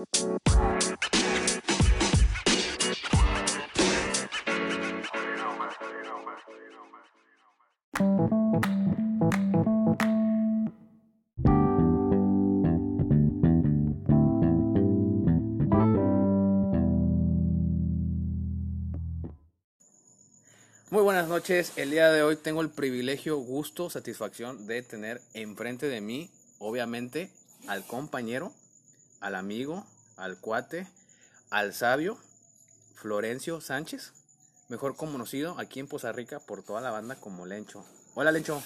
Muy buenas noches. El día de hoy tengo el privilegio, gusto, satisfacción de tener enfrente de mí, obviamente, al compañero, al amigo, al cuate, al sabio, Florencio Sánchez, mejor conocido aquí en Poza Rica por toda la banda como Lencho. Hola Lencho.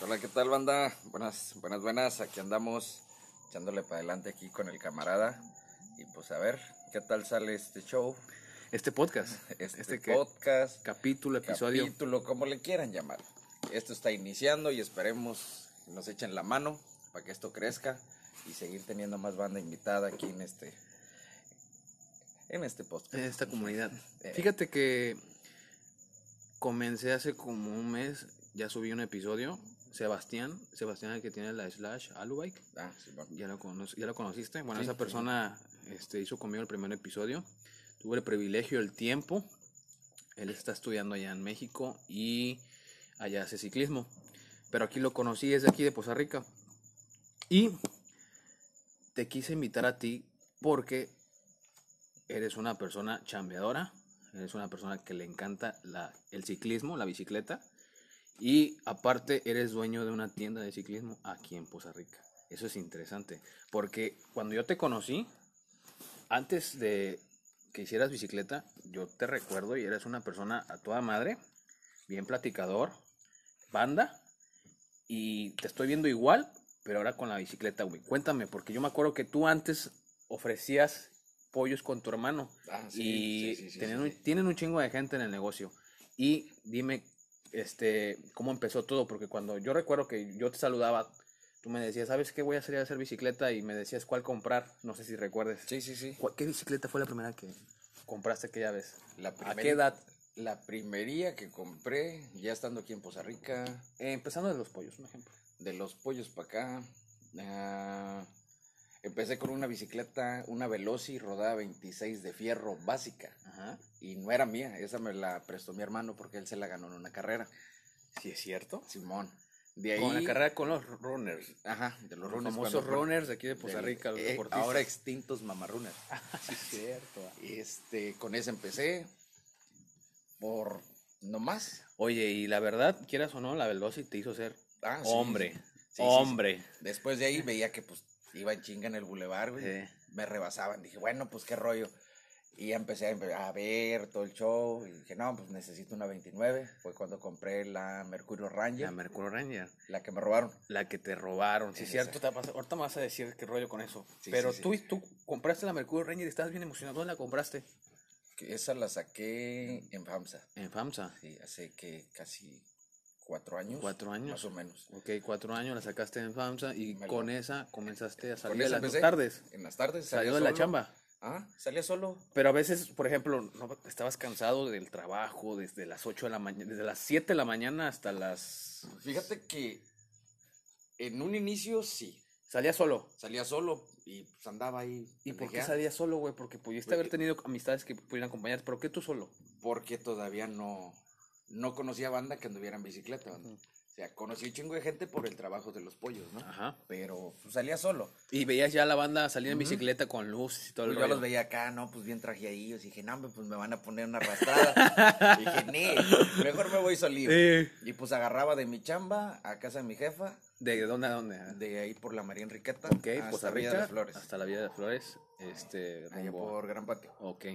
Hola, ¿qué tal banda? Buenas, buenas, buenas. Aquí andamos echándole para adelante aquí con el camarada. Y pues a ver, ¿qué tal sale este show? Este podcast, Este, este podcast, capítulo, episodio. capítulo, como le quieran llamar. Esto está iniciando y esperemos que nos echen la mano para que esto crezca y seguir teniendo más banda invitada aquí en este en este podcast. en esta comunidad. Eh. Fíjate que comencé hace como un mes, ya subí un episodio. Sebastián, Sebastián el que tiene la slash Alubike, Ah, sí, bueno. ya lo, ya lo conociste. Bueno, Sí, esa sí. persona este, hizo conmigo el primer episodio. Tuve el privilegio, el tiempo. Él está estudiando allá en México y allá hace ciclismo. Pero aquí lo conocí, es de aquí de Poza Rica. Y te quise invitar a ti porque eres una persona chambeadora, eres una persona que le encanta el ciclismo, la bicicleta. Y aparte eres dueño de una tienda de ciclismo aquí en Poza Rica. Eso es interesante. Porque cuando yo te conocí, antes de que hicieras bicicleta, yo te recuerdo y eres una persona a toda madre, bien platicador, banda, y te estoy viendo igual, pero ahora con la bicicleta, güey. Cuéntame, porque yo me acuerdo que tú antes ofrecías pollos con tu hermano Ah, sí, y sí, sí, un- tienen un chingo de gente en el negocio. Y dime, este, cómo empezó todo, porque cuando yo recuerdo que yo te saludaba, tú me decías, ¿sabes qué voy a hacer a hacer bicicleta? Y me decías cuál comprar, no sé si recuerdes. Sí, sí, sí. ¿Cuál- ¿Qué bicicleta fue la primera que compraste aquella vez? La ¿A qué edad? La primería que compré, ya estando aquí en Poza Rica, Eh, empezando de los pollos, un ejemplo. De los pollos para acá. ah, empecé con una bicicleta, una Veloci rodada 26 de fierro básica. Ajá. Y no era mía, esa me la prestó mi hermano porque él se la ganó en una carrera. Sí, es cierto. Simón. De ahí. Con la carrera con los runners. Ajá, de los Los runners. famosos cuando- runners de aquí de Poza del- Rica, los eh, deportistas. ahora extintos mamarrunners. sí, es cierto. Este, con ese empecé. Por no más. Oye, y la verdad, quieras o no, la Veloci te hizo ser Ah, sí, hombre. sí, sí, sí. hombre. Después de ahí veía que pues iba en chinga en el bulevar, güey. Sí. Me rebasaban. Dije, bueno, pues qué rollo. Y ya empecé a, a ver todo el show. Y dije, no, pues necesito una 29. Fue cuando compré la Mercurio Ranger, La Mercurio Ranger. la que me robaron. La que te robaron, sí, Esa. cierto. Te vas a- ahorita me vas a decir qué rollo con eso. Sí, Pero sí, tú, sí. tú compraste la Mercurio Ranger y estabas bien emocionado. ¿Dónde la compraste? Que esa la saqué en FAMSA. En FAMSA. Sí, hace que casi cuatro años. Cuatro años. Más o menos. Ok, cuatro años la sacaste en FAMSA y Me con lo- esa comenzaste a salir esa las empecé. tardes. En las tardes. Salió salía de la chamba. Ah, salía solo. Pero a veces, por ejemplo, no, estabas cansado del trabajo desde las 8 de la mañana, desde las 7 de la mañana hasta las... Fíjate que en un inicio sí. Salía solo. Salía solo y pues andaba ahí. ¿Y por qué salías solo, güey? Porque pudiste Porque- haber tenido amistades que pudieran acompañar. ¿Pero qué tú solo? Porque todavía no, no conocía banda que anduviera en bicicleta. banda. O sea, conocí un chingo de gente por el trabajo de los pollos, ¿no? Ajá. Pero pues, salía solo. Y veías ya la banda salir en bicicleta con luces y todo el Pues yo rollo. los veía acá, no, pues bien trajeadillos. Y dije, no, pues me van a poner una arrastrada. dije, nee, mejor me voy solito. Y pues agarraba de mi chamba a casa de mi jefa, ¿De dónde a dónde? de ahí por la María Enriqueta, Ok, hasta Poza Villa Rica, de Flores. hasta la Villa de Flores, este, Allá rumbo- por Gran Patio. Ok,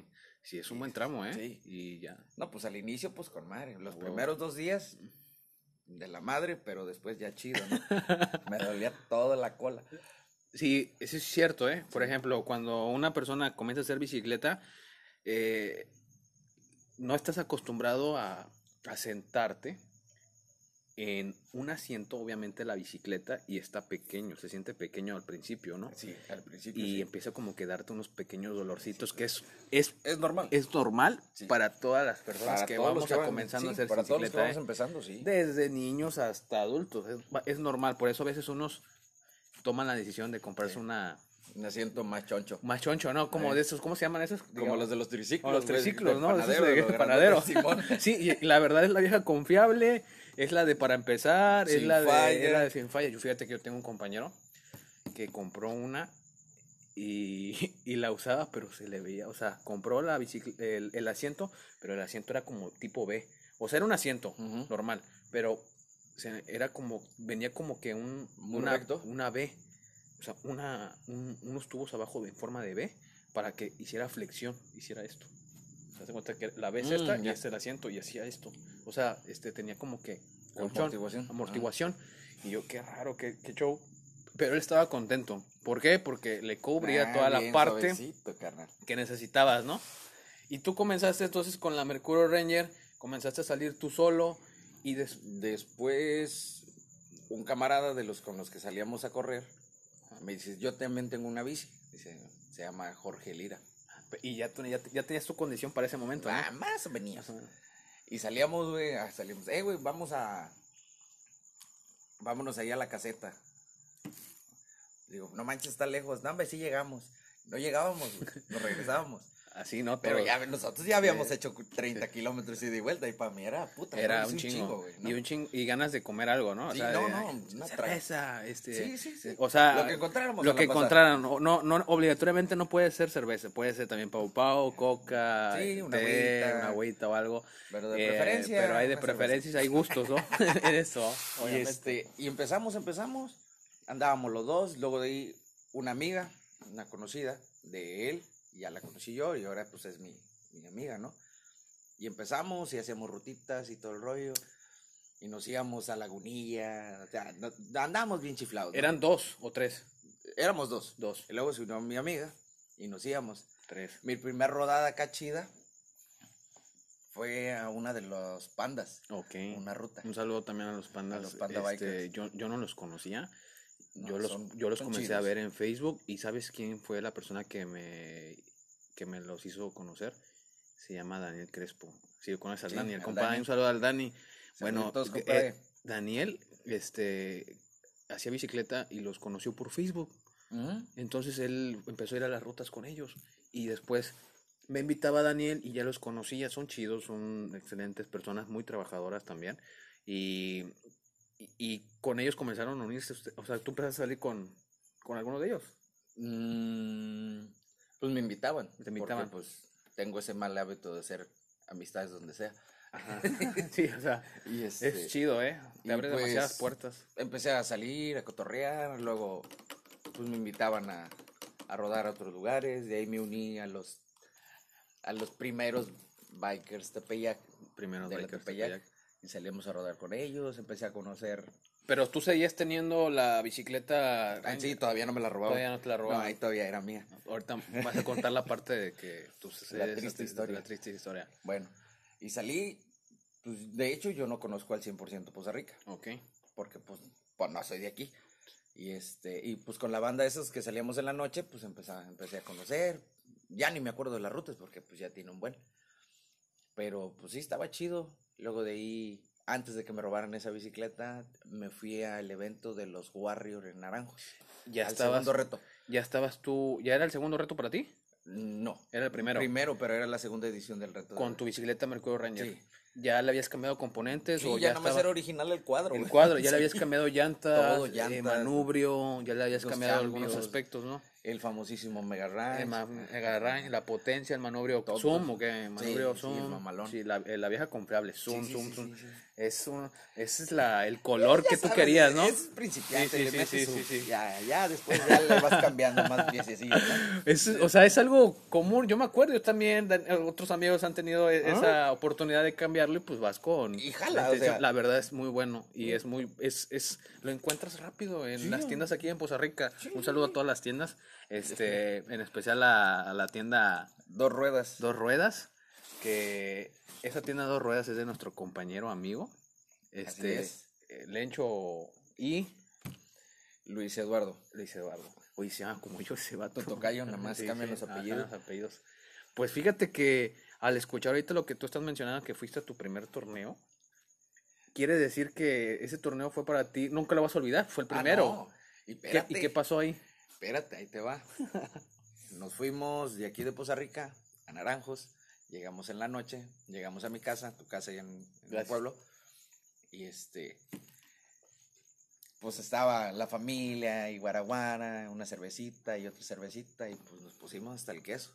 sí, es un buen tramo, ¿eh? Sí. Y ya. No, pues al inicio, pues con madre. Los primeros dos días de la madre, pero después ya chido, ¿no? Me dolía toda la cola. Sí, eso es cierto, ¿eh? Por ejemplo, cuando una persona comienza a hacer bicicleta, eh, no estás acostumbrado a, a sentarte en un asiento, obviamente, la bicicleta, y está pequeño, se siente pequeño al principio, ¿no? Sí, al principio. Y sí. empieza como que darte unos pequeños dolorcitos, que es, es, Es normal. es normal Sí. para todas las personas Para que vamos que a van- comenzando a hacer Para todos los que bicicleta. vamos ¿eh? empezando, sí. Desde niños hasta adultos, es, normal, por eso a veces unos toman la decisión de comprarse una, Un asiento más choncho. Más choncho, ¿no? Como de esos, ¿cómo se llaman esos? Como los de los triciclos. Los güey, triciclos, ¿no? Panadero, de- de panadero. Sí, y la verdad es la vieja confiable, es la de para empezar, es la de, es la de sin falla. Yo fíjate que yo tengo un compañero que compró una y, y la usaba, pero se le veía, o sea, compró la el, el asiento, pero el asiento era como tipo B. O sea, era un asiento normal, pero se- era como, venía como que un, una, recto. una B, o sea, una, un- unos tubos abajo en forma de B para que hiciera flexión, hiciera esto. ¿Te das cuenta que la B es Mm, esta y este el asiento y hacía esto? O sea, este tenía como que colchón, Amortiguación. amortiguación. Y yo, qué raro, qué, qué show. Pero él estaba contento. ¿Por qué? Porque le cubría Ah, toda la parte suavecito, que necesitabas, ¿no? Y tú comenzaste entonces con la Mercurio Ranger, comenzaste a salir tú solo y des- Después, un camarada de los con los que salíamos a correr me dice: Yo también tengo una bici. Dice: Se llama Jorge Lira. y ya, ya, ya tenías tu condición para ese momento, ¿no? Ah, más o menos. Y salíamos, güey, ah, salimos, eh, güey, vamos a, vámonos allá a la caseta. Digo, no manches, está lejos, no, hombre, sí llegamos. No llegábamos, güey, nos regresábamos. Así, ¿no? Pero ya nosotros ya habíamos Sí. hecho 30 kilómetros y de vuelta y para mí era puta. Era un chingo. güey, ¿no? y, un chingo y ganas de comer algo, ¿no? Sí, no, de, no, una cerveza, este. Sí, sí, sí. O sea, Lo que encontráramos Lo que encontraran. No, no, no, obligatoriamente no puede ser cerveza. Puede ser también pau pau, coca, Sí, una té, agüita. una agüita o algo. Pero de Eh, preferencia, Pero hay de cerveza. preferencias, hay gustos, ¿no? en eso. Y, este, y empezamos, empezamos, andábamos los dos, luego de ahí una amiga, una conocida de él, ya la conocí yo y ahora pues es mi, mi amiga, ¿no? Y empezamos y hacíamos rutitas y todo el rollo, y nos íbamos a Lagunilla, o sea, no- andábamos bien chiflados. ¿no? Eran dos o tres. Éramos dos. Dos. Y luego se unió mi amiga y nos íbamos. Tres. Mi primer rodada acá chida fue a una de los pandas, Ok. una ruta. Un saludo también a los pandas. A los panda Este, bikers. yo, yo no los conocía. No, yo los, son- yo los comencé a ver en Facebook y ¿sabes quién fue la persona que me, que me los hizo conocer? Se llama Daniel Crespo. Si conoces al Sí, Dani, el al compa, Dani. un saludo al Dani. Bueno, Saluditos, eh, compadre. Daniel este, hacía bicicleta y los conoció por Facebook. Entonces él empezó a ir a las rutas con ellos y después me invitaba a Daniel y ya los conocía, son chidos, son excelentes personas, muy trabajadoras también. Y, y, y con ellos comenzaron a unirse, usted- o sea, tú empezaste a salir con, con alguno de ellos. Mm, pues me invitaban. Te invitaban. Porque, pues tengo ese mal hábito de hacer amistades donde sea. Ajá. sí, o sea, Y este, es chido, ¿eh? Te abre pues, demasiadas puertas. empecé a salir, a cotorrear, luego pues me invitaban a, a rodar a otros lugares, de ahí me uní a los a los primeros bikers Tepeyac, Primero de Bikers Tepeyac, Tepeyac. Y salimos a rodar con ellos, empecé a conocer, Pero tú seguías teniendo la bicicleta. ah, sí, todavía no me la robaban. Todavía no te la No, robaban. ahí todavía era mía. Ahorita vas a contar la parte de que tú La triste tri- historia. La triste historia. Bueno, y salí, pues de hecho yo no conozco al 100% Poza Rica. Ok. porque pues, pues no soy de aquí. Y este, y pues con la banda esos que salíamos en la noche, pues empecé, a- empecé a conocer. Ya ni me acuerdo de las rutas porque pues ya tiene un buen. Pero pues sí, estaba chido. Luego de ahí, antes de que me robaran esa bicicleta, me fui al evento de los Warriors en Naranjos. Ya al estabas, segundo reto. ya estabas tú, ¿ya era el segundo reto para ti? No. Era el primero. Primero, pero era la segunda edición del reto. Con de- tu bicicleta Mercurio Ranger. Sí. ¿Ya le habías cambiado componentes Sí, o ya, ya, no me estaba era original el cuadro. el cuadro? ¿Ya le Sí. habías cambiado llantas, Todo, eh, llantas, manubrio, ya le habías cambiado algunos cambios. aspectos, ¿no? El famosísimo Mega ma- el range, la potencia, el manubrio Todo. zoom o qué, manubrio sí, zoom. el mamalón. Sí, la, eh, la vieja confiable, zoom, zoom, zoom. Es un, ese es la, el color Ya que tú sabes, querías, ¿no? Es principiante, le metes sí, su-. Ya, ya después ya le vas cambiando más piececillos, ¿no? Es, o sea, es algo común. Yo me acuerdo, yo también, eh, otros amigos han tenido e- Ah. esa oportunidad de cambiarlo y pues vas con. Y jala, la o intención. sea. La verdad es muy bueno y es muy, es, es, lo encuentras rápido en Sí. las tiendas aquí en Poza Rica. Un saludo a todas las tiendas, este, en especial a, a la tienda Dos ruedas. Dos Ruedas, que esa tienda Dos Ruedas es de nuestro compañero amigo, este, es. eh, Lencho y Luis Eduardo. Luis Eduardo. Oye, se llama como yo ese vato. Tocayo, nada más cambian los ajá, apellidos. los apellidos. Pues fíjate que al escuchar ahorita lo que tú estás mencionando, que fuiste a tu primer torneo, quiere decir que ese torneo fue para ti, nunca lo vas a olvidar, fue el Ah, primero. no. Y ¿Qué- espérate, ¿Y qué pasó ahí? Espérate, ahí te va. Nos fuimos de aquí de Poza Rica a Naranjos. Llegamos en la noche, llegamos a mi casa, tu casa allá en, en el pueblo. Y este, pues estaba la familia y guaraguara, una cervecita y otra cervecita y pues nos pusimos hasta el queso.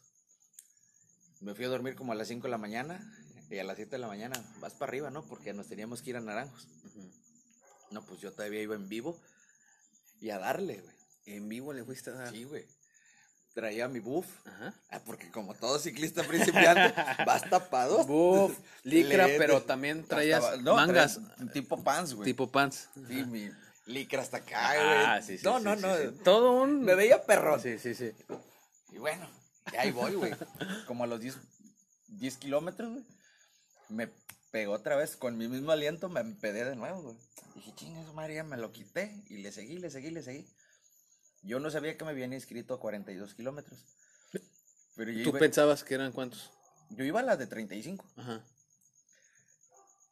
Me fui a dormir como a las 5 de la mañana y a las 7 de la mañana vas para arriba, ¿no? Porque nos teníamos que ir a Naranjos. No, pues yo todavía iba en vivo y a darle, güey. En vivo le fuiste a dar. Sí, güey. Traía mi buff. Ajá. Ah, porque como todo ciclista principiante, vas tapado. Buff, licra, Le- pero también traías Hasta- no, mangas tipo pants, güey. tipo pants. Sí, mi licra hasta acá, güey. Ah, sí, sí. No, sí, no, sí, no. sí. Todo un. Me veía perro. Sí, sí, sí. Y bueno, ahí voy, güey. Como a los 10, 10 kilómetros, güey. Me pegó otra vez con mi mismo aliento, me empedé de nuevo, güey. Dije, chingas, María, me lo quité. Y le seguí, le seguí, le seguí. Yo no sabía que me habían inscrito a 42 kilómetros. Pero yo ¿Tú iba, pensabas que eran cuántos? yo iba a las de 35. Ajá.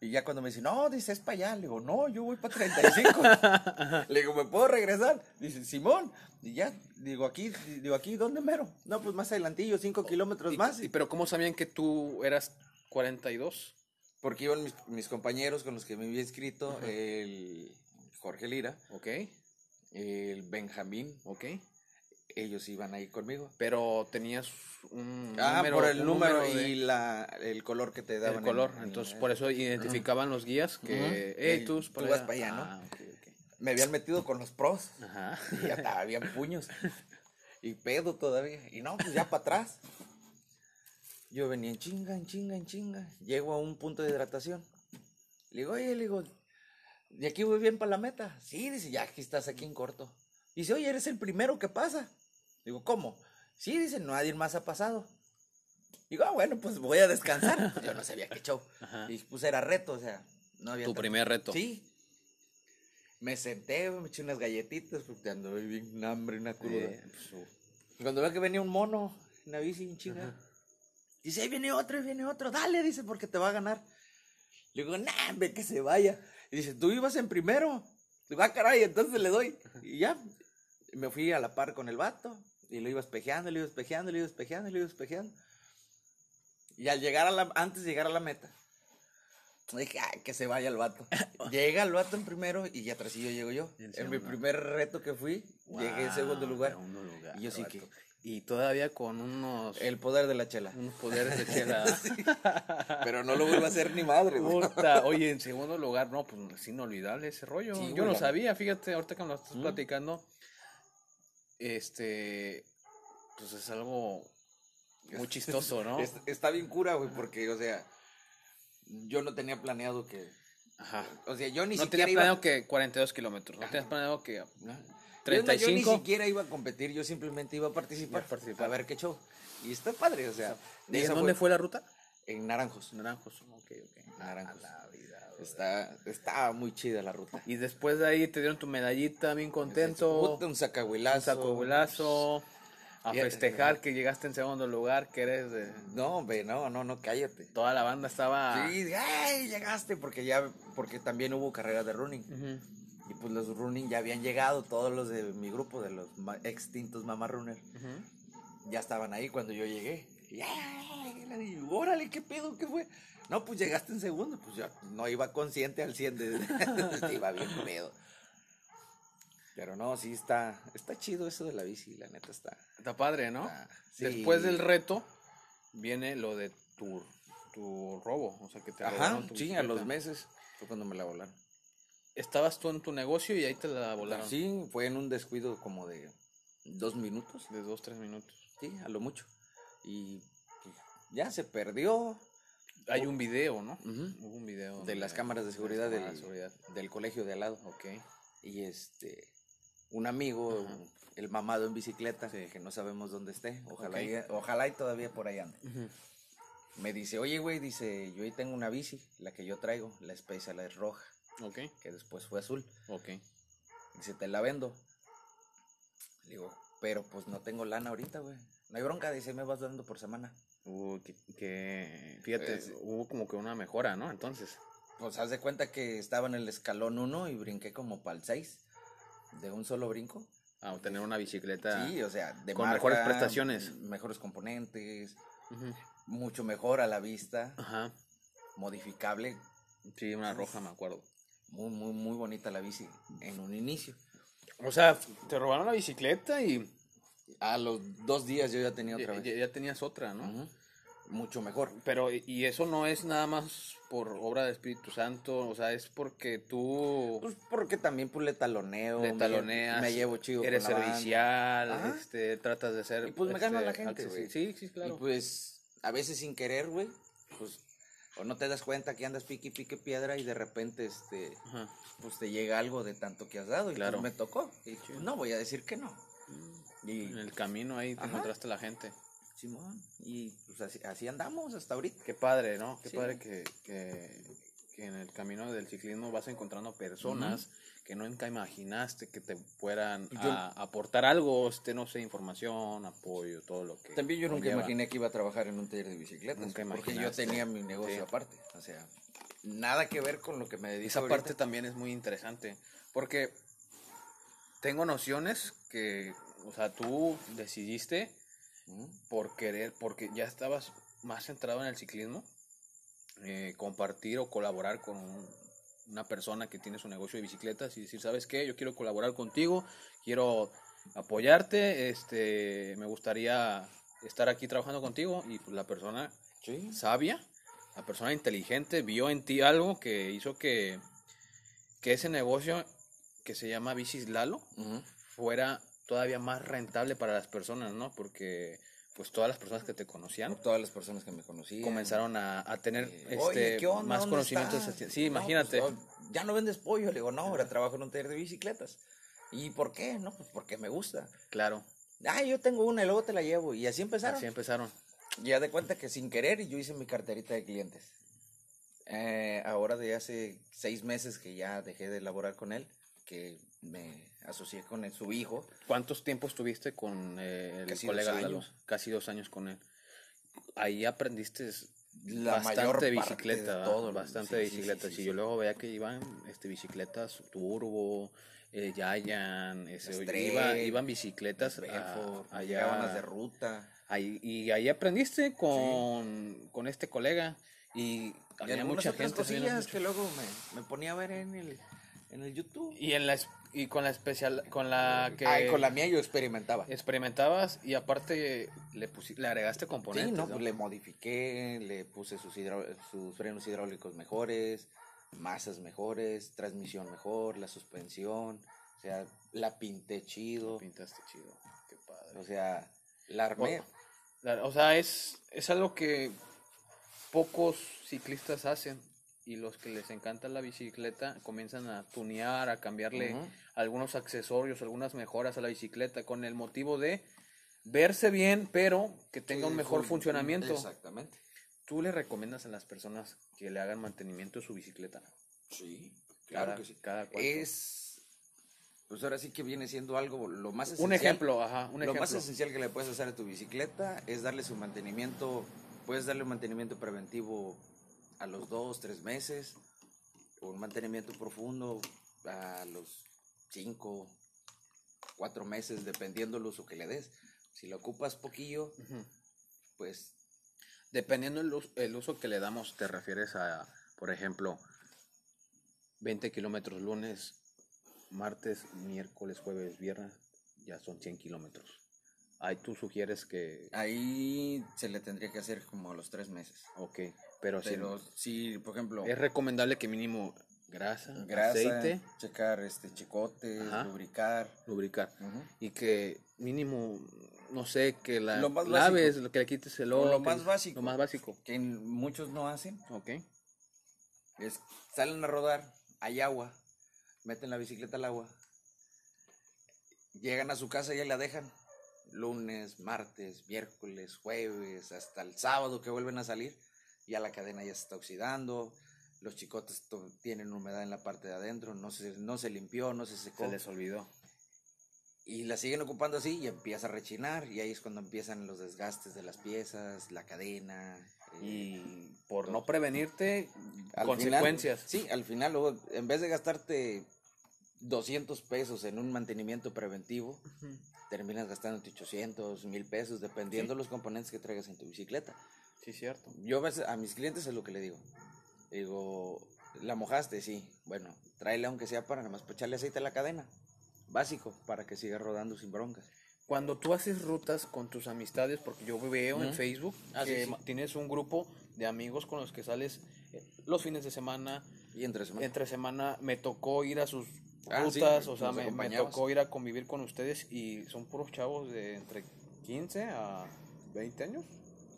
Y ya cuando me dice, no, dice, es para allá. Le digo, no, yo voy para 35. Le digo, ¿me puedo regresar? Dice, Simón. Y ya, digo, aquí, digo, aquí, ¿dónde mero? No, pues más adelantillo, 5 kilómetros más. y- pero ¿cómo sabían que tú eras 42? Porque iban mis, mis compañeros con los que me había inscrito, el Jorge Lira, Ok, el Benjamín, ok. Ellos iban ahí conmigo. Pero tenías un Ah, número, por el un número, de- y la, el color que te daban. el color. en- Entonces, por eso identificaban los guías que, Ujú. hey, Y tú, tú vas para allá, ¿no? Ah, ok, ok. Me habían metido con los pros. Ajá. Y ya estaba, habían puños. Y pedo todavía. Y no, pues ya para atrás. Yo venía en chinga, en chinga, en chinga. Llego a un punto de hidratación. Le digo, oye, le digo, ¿de aquí voy bien para la meta? Sí, dice, ya aquí estás aquí en corto. Dice, oye, eres el primero que pasa. Digo, ¿cómo? Sí, dice, nadie más ha pasado. Digo, ah, bueno, pues voy a descansar. Yo no sabía qué show. Ajá. Y pues era reto, o sea, no había Tu tanto- primer reto. Sí. Me senté, me eché unas galletitas porque ando bien hambre, una cruda. Pues, Cuando veo que venía un mono en la bici, en chinga. Dice, ahí viene otro, ahí viene otro. Dale, dice, porque te va a ganar. Le digo, nah, ve que se vaya. Y dice, tú ibas en primero. Digo, ah, caray, entonces le doy. Y ya, me fui a la par con el vato. Y lo iba espejeando, lo iba espejeando, lo iba espejeando, lo iba espejeando. Y al llegar a la, antes de llegar a la meta, dije, ay, que se vaya el vato. Llega el vato en primero y ya atrás yo llego yo. En mi primer reto que fui, llegué en segundo wow, lugar. segundo lugar, Y yo sí que, Y todavía con unos, el poder de la chela. unos poderes de chela. Pero no lo vuelvo a hacer ni madre. Puta, Oye, en segundo lugar, no, pues es inolvidable ese rollo. Sí, Yo no sabía, fíjate, ahorita que me lo estás Mm. platicando, este, pues es algo muy chistoso, ¿no? Es- está bien cura, güey, porque, o sea, yo no tenía planeado que. Ajá. O sea, yo ni no siquiera tenía iba. planeado que 42 kilómetros, no tenías planeado que... ¿no? 35. Yo, ni siquiera iba a competir, yo simplemente iba a participar. Iba a participar. A ver qué show. Y está padre, o sea. ¿Y en dónde fue la ruta? En Naranjos. Naranjos, ok, ok. Naranjos. A la. Está, está muy chida la ruta. Y después de ahí te dieron tu medallita, bien contento. Puta, un sacahuilazo. Un A festejar que llegaste en segundo lugar, que eres de... No, hombre, no, no, no, cállate. Toda la banda estaba... Sí, ay, llegaste, porque ya, porque también hubo carrera de running. Y pues los running ya habían llegado, todos los de mi grupo, de los extintos Mama Runner, ya estaban ahí cuando yo llegué. Y, le digo, órale, ¿qué pedo? ¿Qué fue? No, pues llegaste en segundo, pues yo no iba consciente al 100 de, iba bien pedo. Pero no, sí está, está chido eso de la bici, la neta está. Está padre, ¿no? Sí. Después del reto viene lo de tu, tu robo, o sea que te Ajá, tu sí, a los meses fue cuando me la volaron. Estabas tú en tu negocio y ahí te la volaron. Sí, fue en un descuido como de dos minutos. De dos, tres minutos. Sí, a lo mucho. Y pues, ya se perdió Hay un video, ¿no? Hubo un video. de las cámaras de seguridad, del, seguridad. del colegio de al lado. Ok. Y este, un amigo, el mamado en bicicleta, que no sabemos dónde esté, ojalá, y, ojalá y todavía por ahí ande. Me dice, oye, güey, dice, yo ahí tengo una bici, la que yo traigo, la Specialized roja, Ok, que después fue azul. ok. Dice, te la vendo. Le digo, pero pues no tengo lana ahorita, güey. No hay bronca, dice, me vas dando por semana. Uy, que, que- fíjate, Pues- hubo como que una mejora, ¿no? Entonces, Pues haz de cuenta que estaba en el escalón 1 y brinqué como para el 6. De un solo brinco. a tener una bicicleta Sí, o sea, de con marca, mejores prestaciones. Mejores componentes, mucho mejor a la vista, Ajá. modificable, Sí, una roja, me acuerdo. muy, muy, muy bonita la bici en un inicio. O sea, te robaron la bicicleta y A los dos días yo ya tenía otra vez. ya- ya tenías otra, ¿no? Mucho mejor. Pero, y eso no es nada más por obra del Espíritu Santo, o sea, es porque tú Pues porque también pues le taloneo. le taloneas, Me, llevo chido eres con la banda. servicial, este, tratas de ser... Y pues me gano a la este, gente, güey. Sí, sí, claro. Y pues a veces sin querer, güey, pues o no te das cuenta que andas pique pique piedra y de repente este Ajá. pues te llega algo de tanto que has dado y Claro. pues me tocó. Y no voy a decir que no. Y En el camino ahí te Ajá. encontraste a la gente. Simón, y pues así, así andamos hasta ahorita. Qué padre, ¿no? Qué Sí. padre que, que, que en el camino del ciclismo vas encontrando personas que nunca imaginaste que te fueran Yo- a aportar algo, este, no sé, información, apoyo, todo lo que También yo nunca conlleva. imaginé que iba a trabajar en un taller de bicicletas. Nunca porque yo tenía mi negocio Sí. aparte. O sea, nada que ver con lo que me dedico Esa ahorita. parte también es muy interesante, porque tengo nociones que, o sea, tú decidiste por querer, porque ya estabas más centrado en el ciclismo, eh, compartir o colaborar con un- una persona que tiene su negocio de bicicletas y decir, ¿sabes qué? Yo quiero colaborar contigo, quiero apoyarte, este, me gustaría estar aquí trabajando contigo y pues, la persona Sí. sabia, la persona inteligente vio en ti algo que hizo que, que ese negocio que se llama Bicis Lalo Ujú. fuera todavía más rentable para las personas, ¿no? Porque pues todas las personas que te conocían Por todas las personas que me conocían. comenzaron a, a tener Eh, este, Oye, ¿qué onda? más ¿Dónde conocimientos. Sí, No, imagínate. pues, ya no vendes pollo. Le digo, no, ahora trabajo en un taller de bicicletas. ¿Y por qué? No, pues porque me gusta. Claro, Ah, yo tengo una y luego te la llevo. Y así empezaron. así empezaron. Ya de cuenta que sin querer yo hice mi carterita de clientes. Eh, ahora de hace seis meses que ya dejé de laborar con él, que me asocié con él, su hijo. ¿Cuántos tiempos tuviste con eh, el Casi colega dos Lalo? años. Casi dos años con él. Ahí aprendiste La mayor bastante parte bicicleta, de todo, bastante sí, sí, sí, bicicletas. sí, y yo sí. luego veía que iban este, bicicletas turbo, eh, Giant, ese, Las iba- iban bicicletas Belfort, a- llegaban allá. las de ruta. Ahí, y ahí aprendiste con, con este colega y Y había algunas mucha gente. cosillas que luego me, me ponía a ver en el, en el YouTube. Y en la es- y con la especial con la que Ay, con la mía yo experimentaba. experimentabas y aparte le pusi- le agregaste Sí, componentes. no, ¿no? pues le modifiqué, le puse sus, hidrá- sus frenos hidráulicos mejores, masas mejores, transmisión mejor, la suspensión, o sea, la pinté chido, Pintaste chido. Qué padre. o sea, la armé. La- O sea, es, es algo que pocos ciclistas hacen y los que les encanta la bicicleta comienzan a tunear, a cambiarle algunos accesorios, algunas mejoras a la bicicleta con el motivo de verse bien, pero que tenga un mejor fun- funcionamiento. Exactamente. ¿Tú le recomiendas a las personas que le hagan mantenimiento de su bicicleta? Sí, claro Cada- que sí. cada. Es, pues ahora sí que viene siendo algo, lo más esencial. Un ejemplo, ajá, un lo ejemplo. más esencial que le puedes hacer a tu bicicleta es darle su mantenimiento, puedes darle un mantenimiento preventivo a los dos, tres meses, un mantenimiento profundo a los cinco, cuatro meses, dependiendo el uso que le des. Si lo ocupas poquillo, pues Dependiendo el uso, el uso que le damos, te refieres a, por ejemplo, 20 kilómetros lunes, martes, miércoles, jueves, viernes, ya son 100 kilómetros. Ahí tú sugieres que, ahí se le tendría que hacer como a los tres meses. ok, pero, Pero si, por ejemplo, es recomendable que mínimo grasa, grasa, aceite, checar este chicotes, Ajá. lubricar. lubricar. Y que mínimo, no sé, que la Lo más laves, básico. que le quites el oro. lo que- más básico. Lo más básico, Que muchos no hacen. ok. Es, salen a rodar, hay agua, meten la bicicleta al agua, llegan a su casa y ahí la dejan. Lunes, martes, miércoles, jueves, hasta el sábado que vuelven a salir, ya la cadena ya se está oxidando, los chicotes tienen humedad en la parte de adentro, no se, no se limpió, no se secó. Se les olvidó. Y la siguen ocupando así y empieza a rechinar y ahí es cuando empiezan los desgastes de las piezas, la cadena. eh, Y por no prevenirte, al consecuencias. final- sí, al final, luego, en vez de gastarte 200 pesos en un mantenimiento preventivo, terminas gastando 800, 1000 pesos, dependiendo los componentes que traigas en tu bicicleta. Sí, cierto. Yo a, veces, a mis clientes es lo que le digo. Digo, ¿la mojaste? Sí. Bueno, tráele aunque sea para nada más para echarle aceite a la cadena. Básico, para que siga rodando sin broncas. Cuando tú haces rutas con tus amistades, porque yo veo en. Facebook Ah, que sí. tienes un grupo de amigos con los que sales eh, los fines de semana, Y entre semana. entre semana, me tocó ir a sus Ah, sí, rutas, o sea, me, me tocó ir a convivir con ustedes y son puros chavos de entre 15 a 20 años.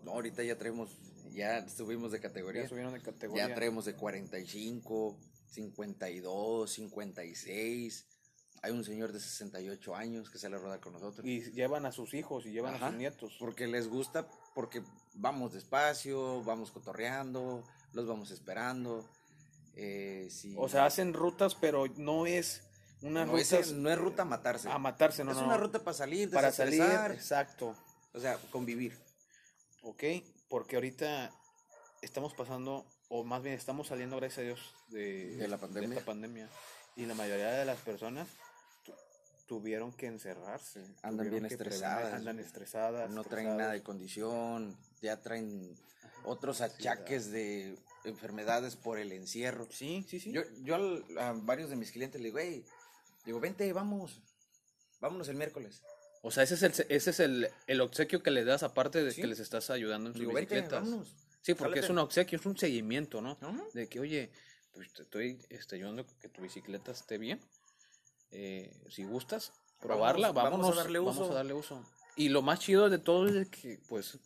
No, ahorita ya traemos, ya subimos de Ya categoría. subieron de categoría. Ya traemos de 45, 52, 56. Hay un señor de 68 años que sale a rodar con nosotros. Y llevan a sus hijos y llevan a Ajá. sus nietos. Porque les gusta, porque vamos despacio, vamos cotorreando, los vamos esperando. Eh, O sea, hacen rutas, pero no es una no, ruta es, no es ruta a matarse. a matarse, no, es no, una no. ruta para salir, para salir, exacto. o sea, convivir. ¿ok? Porque ahorita estamos pasando, o más bien estamos saliendo, gracias a Dios, de, De la pandemia. esta pandemia. Y la mayoría de las personas tu- tuvieron que encerrarse. Andan bien estresadas, Andan estresadas. No traen nada de condición, ya traen otros achaques de enfermedades por el encierro. Sí, sí, sí. Yo, yo al- a varios de mis clientes le digo, hey, digo, vente, vamos, vámonos el miércoles. O sea, ese es, el, ese es el, el obsequio que les das, aparte de Sí. que les estás ayudando en sus Digo, vente, bicicletas. vámonos. Sí, porque es un obsequio, es un seguimiento, ¿no? De que, oye, pues te estoy este, ayudando a que tu bicicleta esté bien. Eh, si gustas probarla, Vamos- vamos a vámonos, darle vamos uso. a darle uso. Y lo más chido de todo es que, pues,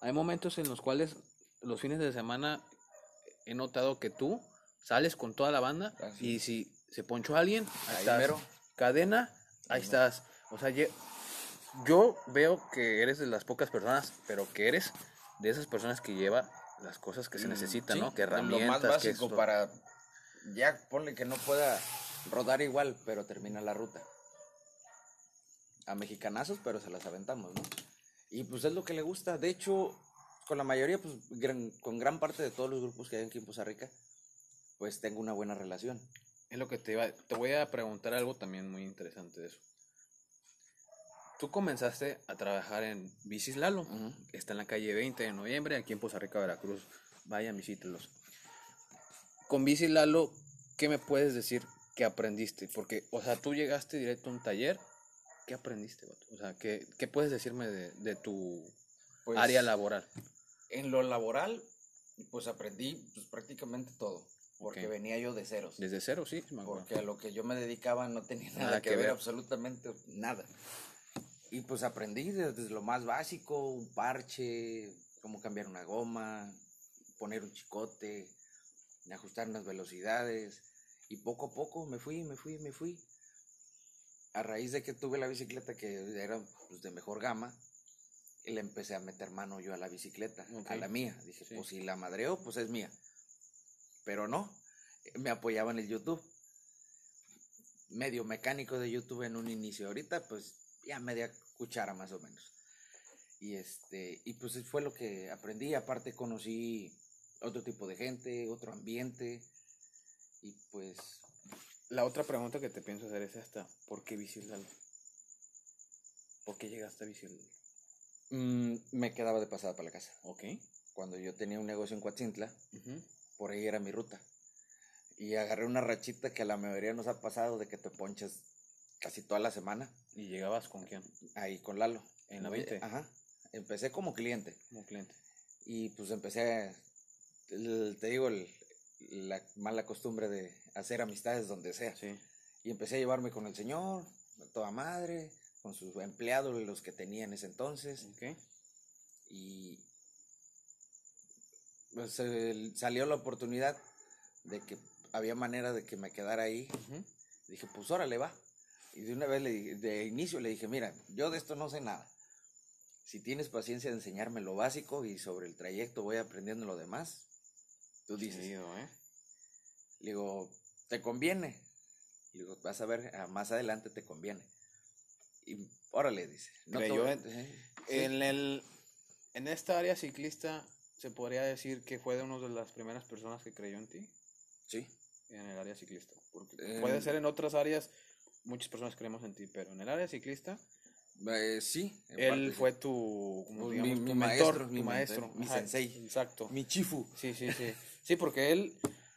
hay momentos en los cuales los fines de semana he notado que tú sales con toda la banda Así y si se ponchó alguien, ahí, Ahí estás. mero. Cadena, ahí estás. O sea, yo veo que eres de las pocas personas, pero que eres de esas personas que lleva las cosas que se Mm, necesitan, sí, ¿no? Que Lo más herramientas, que básico esto. para, ya ponle que no pueda rodar igual, pero termina la ruta. A mexicanazos, pero se las aventamos, ¿no? Y pues es lo que le gusta. De hecho, con la mayoría, pues gran- con gran parte de todos los grupos que hay aquí en Poza Rica, pues tengo una buena relación. Es lo que te iba, te voy a preguntar algo también muy interesante de eso. Tú comenzaste a trabajar en Bicis Lalo. Está en la calle 20 de noviembre, aquí en Poza Rica, Veracruz. Vayan, visítelos. Con Bici Lalo, ¿qué me puedes decir que aprendiste? Porque, o sea, tú llegaste directo a un taller. ¿Qué aprendiste, vato? O sea, ¿qué, qué puedes decirme de, de tu Pues, área laboral? En lo laboral, pues aprendí pues, prácticamente todo, porque venía yo de ceros. Desde cero, sí, me porque a lo que yo me dedicaba no tenía nada, Nada que, que ver, ver. absolutamente nada. Y pues aprendí desde lo más básico, un parche, cómo cambiar una goma, poner un chicote, ajustar unas velocidades. Y poco a poco me fui, me fui, me fui. A raíz de que tuve la bicicleta que era pues, de mejor gama, y le empecé a meter mano yo a la bicicleta, a la mía. Dije, Sí. pues si la madreo, pues es mía. Pero no, me apoyaba en el YouTube. Medio mecánico de YouTube en un inicio. Ahorita, pues ya media cuchara más o menos. Y este, y pues fue lo que aprendí. Aparte conocí otro tipo de gente, otro ambiente. Y pues La otra pregunta que te pienso hacer es esta. ¿Por qué Bici Lalo? ¿Por qué llegaste a Bici Lalo? Mm, me quedaba de pasada para la casa. Ok. Cuando yo tenía un negocio en Coatzintla, por ahí era mi ruta. Y agarré una rachita que a la mayoría nos ha pasado de que te ponches casi toda la semana ¿Y llegabas con quién? ahí con Lalo. En la Muy- 20. Ajá. Empecé como cliente Como cliente. y pues empecé, el- te digo, el- la mala costumbre de hacer amistades donde sea. Sí. Y empecé a llevarme con el señor, toda madre, con sus empleados, los que tenía en ese entonces. Y pues, salió la oportunidad de que había manera de que me quedara ahí. Dije, pues órale, va. Y de una vez, le, dije- de inicio le dije, mira, yo de esto no sé nada. Si tienes paciencia de enseñarme lo básico y sobre el trayecto voy aprendiendo lo demás, tú dices. ¿eh? Le digo, ¿te conviene? Le digo, vas a ver, ah, más adelante te conviene. Y órale, dice. No Creyó voy- en- Sí, el, en esta área ciclista, ¿se podría decir que fue de una de las primeras personas que creyó en ti? sí. en el área ciclista? Porque Eh, puede ser en otras áreas, muchas personas creemos en ti, pero en el área ciclista, Eh, sí. él parte fue tu, como Mi- digamos, mi tu maestro, mentor, mi tu mentor, maestro. mi Ajá, sensei. Exacto. Mi chifu. Sí, sí, sí. Sí, porque él,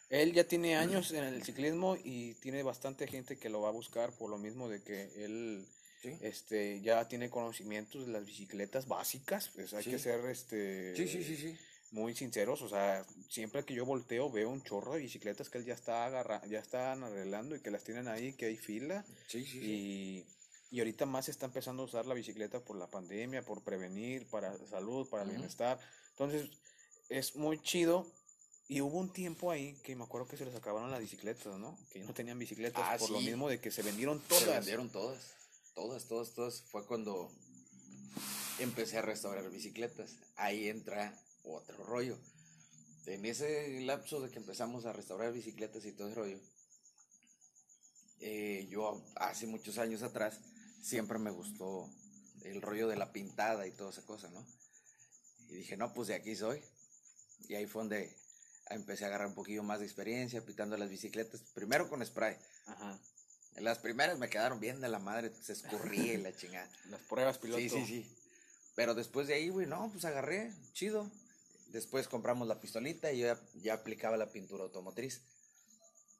él ya tiene años en el ciclismo y tiene bastante gente que lo va a buscar por lo mismo de que él Sí. este ya tiene conocimientos de las bicicletas básicas, pues hay Sí. que ser este Sí, sí, sí, sí. muy sinceros, o sea, siempre que yo volteo veo un chorro de bicicletas que él ya está agarra, ya están arreglando y que las tienen ahí, que hay fila Sí, sí, y, y ahorita más se está empezando a usar la bicicleta por la pandemia, por prevenir, para salud, para el Ujú. bienestar. Entonces, es muy chido. Y hubo un tiempo ahí que me acuerdo que se les acabaron las bicicletas, ¿no? Que no tenían bicicletas Ah, por lo mismo de que se vendieron Se todas. vendieron todas. Todas, todas, todas. Fue cuando empecé a restaurar bicicletas. Ahí entra otro rollo. En ese lapso de que empezamos a restaurar bicicletas y todo ese rollo, eh, yo hace muchos años atrás siempre me gustó el rollo de la pintada y toda esa cosa, ¿no? Y dije, no, pues de aquí soy. Y ahí fue donde empecé a agarrar un poquillo más de experiencia pintando las bicicletas, primero con spray. Ajá. Las primeras me quedaron bien de la madre, se escurría y la chingada. Las pruebas piloto. Sí, sí, sí. Pero después de ahí, güey, no, pues agarré, chido. Después compramos la pistolita y yo ya, ya aplicaba la pintura automotriz,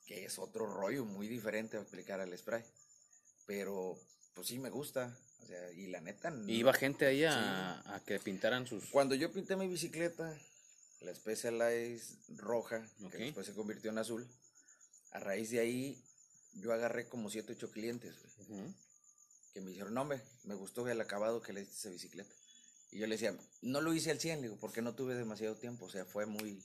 que es otro rollo muy diferente a aplicar al spray. Pero, pues sí me gusta. O sea, y la neta. no- iba gente ahí a, a que pintaran sus... Cuando yo pinté mi bicicleta, la Specialized roja, Ok. que después se convirtió en azul, a raíz de ahí yo agarré como 7, 8 clientes, güey, que me dijeron, no, me, me gustó el acabado que le diste a esa bicicleta. Y yo le decía, no lo hice al 100, le digo, porque no tuve demasiado tiempo, o sea, fue muy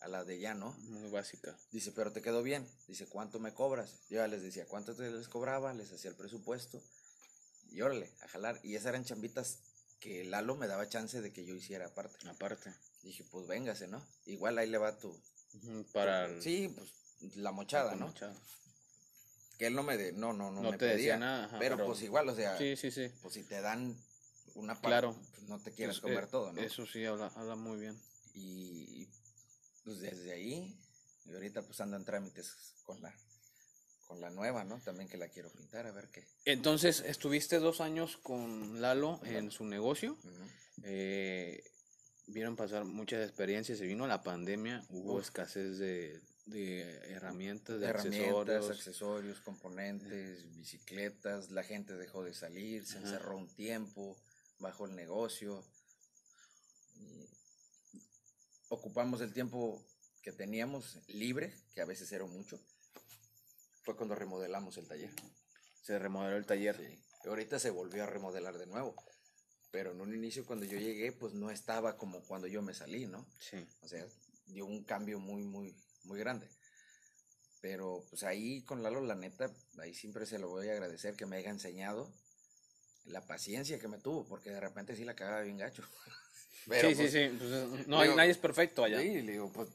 a la de ya, ¿no? Muy básica. Dice, pero te quedó bien. Dice, ¿cuánto me cobras? Yo ya les decía, ¿cuánto te les cobraba? Les hacía el presupuesto. Y órale, a jalar. Y esas eran chambitas que Lalo me daba chance de que yo hiciera aparte. Aparte. Dije, pues véngase, ¿no? Igual ahí le va tu... Para el- Sí, pues la mochada, la ¿no? mochada. Que él no me de, no, no, no, No me te pedía. decía nada, ajá, pero, pero- pues igual, o sea, Sí, sí, sí. pues si te dan una parte, Claro. pues no te quieres Pues, comer eh, todo, ¿no? Eso sí, habla, habla muy bien. Y pues desde ahí, y ahorita pues ando en trámites con la, con la nueva, ¿no? También que la quiero pintar, a ver qué. Entonces, estuviste dos años con Lalo en su negocio. Eh, vieron pasar muchas experiencias. Se vino la pandemia, hubo escasez de, de herramientas, de Herramientas, accesorios. accesorios, componentes, bicicletas, la gente dejó de salir, se Ajá. encerró un tiempo, bajó el negocio. y ocupamos el tiempo que teníamos libre, que a veces era mucho. Fue cuando remodelamos el taller. Se remodeló el taller. Sí. Ahorita se volvió a remodelar de nuevo. Pero en un inicio cuando yo llegué, pues no estaba como cuando yo me salí, ¿no? Sí. O sea, dio un cambio muy, muy, muy grande. Pero pues ahí con Lalo, la neta, ahí siempre se lo voy a agradecer que me haya enseñado la paciencia que me tuvo, porque de repente sí la cagaba bien gacho. Pero, sí, pues, sí, sí. Pues, no, hay, digo, nadie es perfecto allá. Sí, le digo, pues,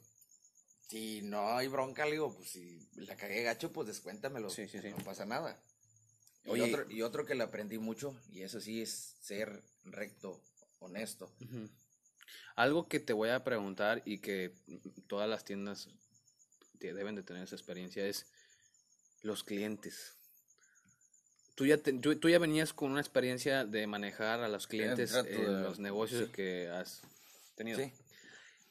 si no hay bronca, le digo, pues si la cagué gacho, pues descuéntamelo. Sí, sí, sí. No pasa nada. Y, otro, y otro que le aprendí mucho, y eso sí es ser recto, honesto. Algo que te voy a preguntar y que todas las tiendas te deben de tener esa experiencia es los clientes. Tú ya, te- tú, tú ya venías con una experiencia de manejar a los clientes en los negocios sí. que has tenido. Sí.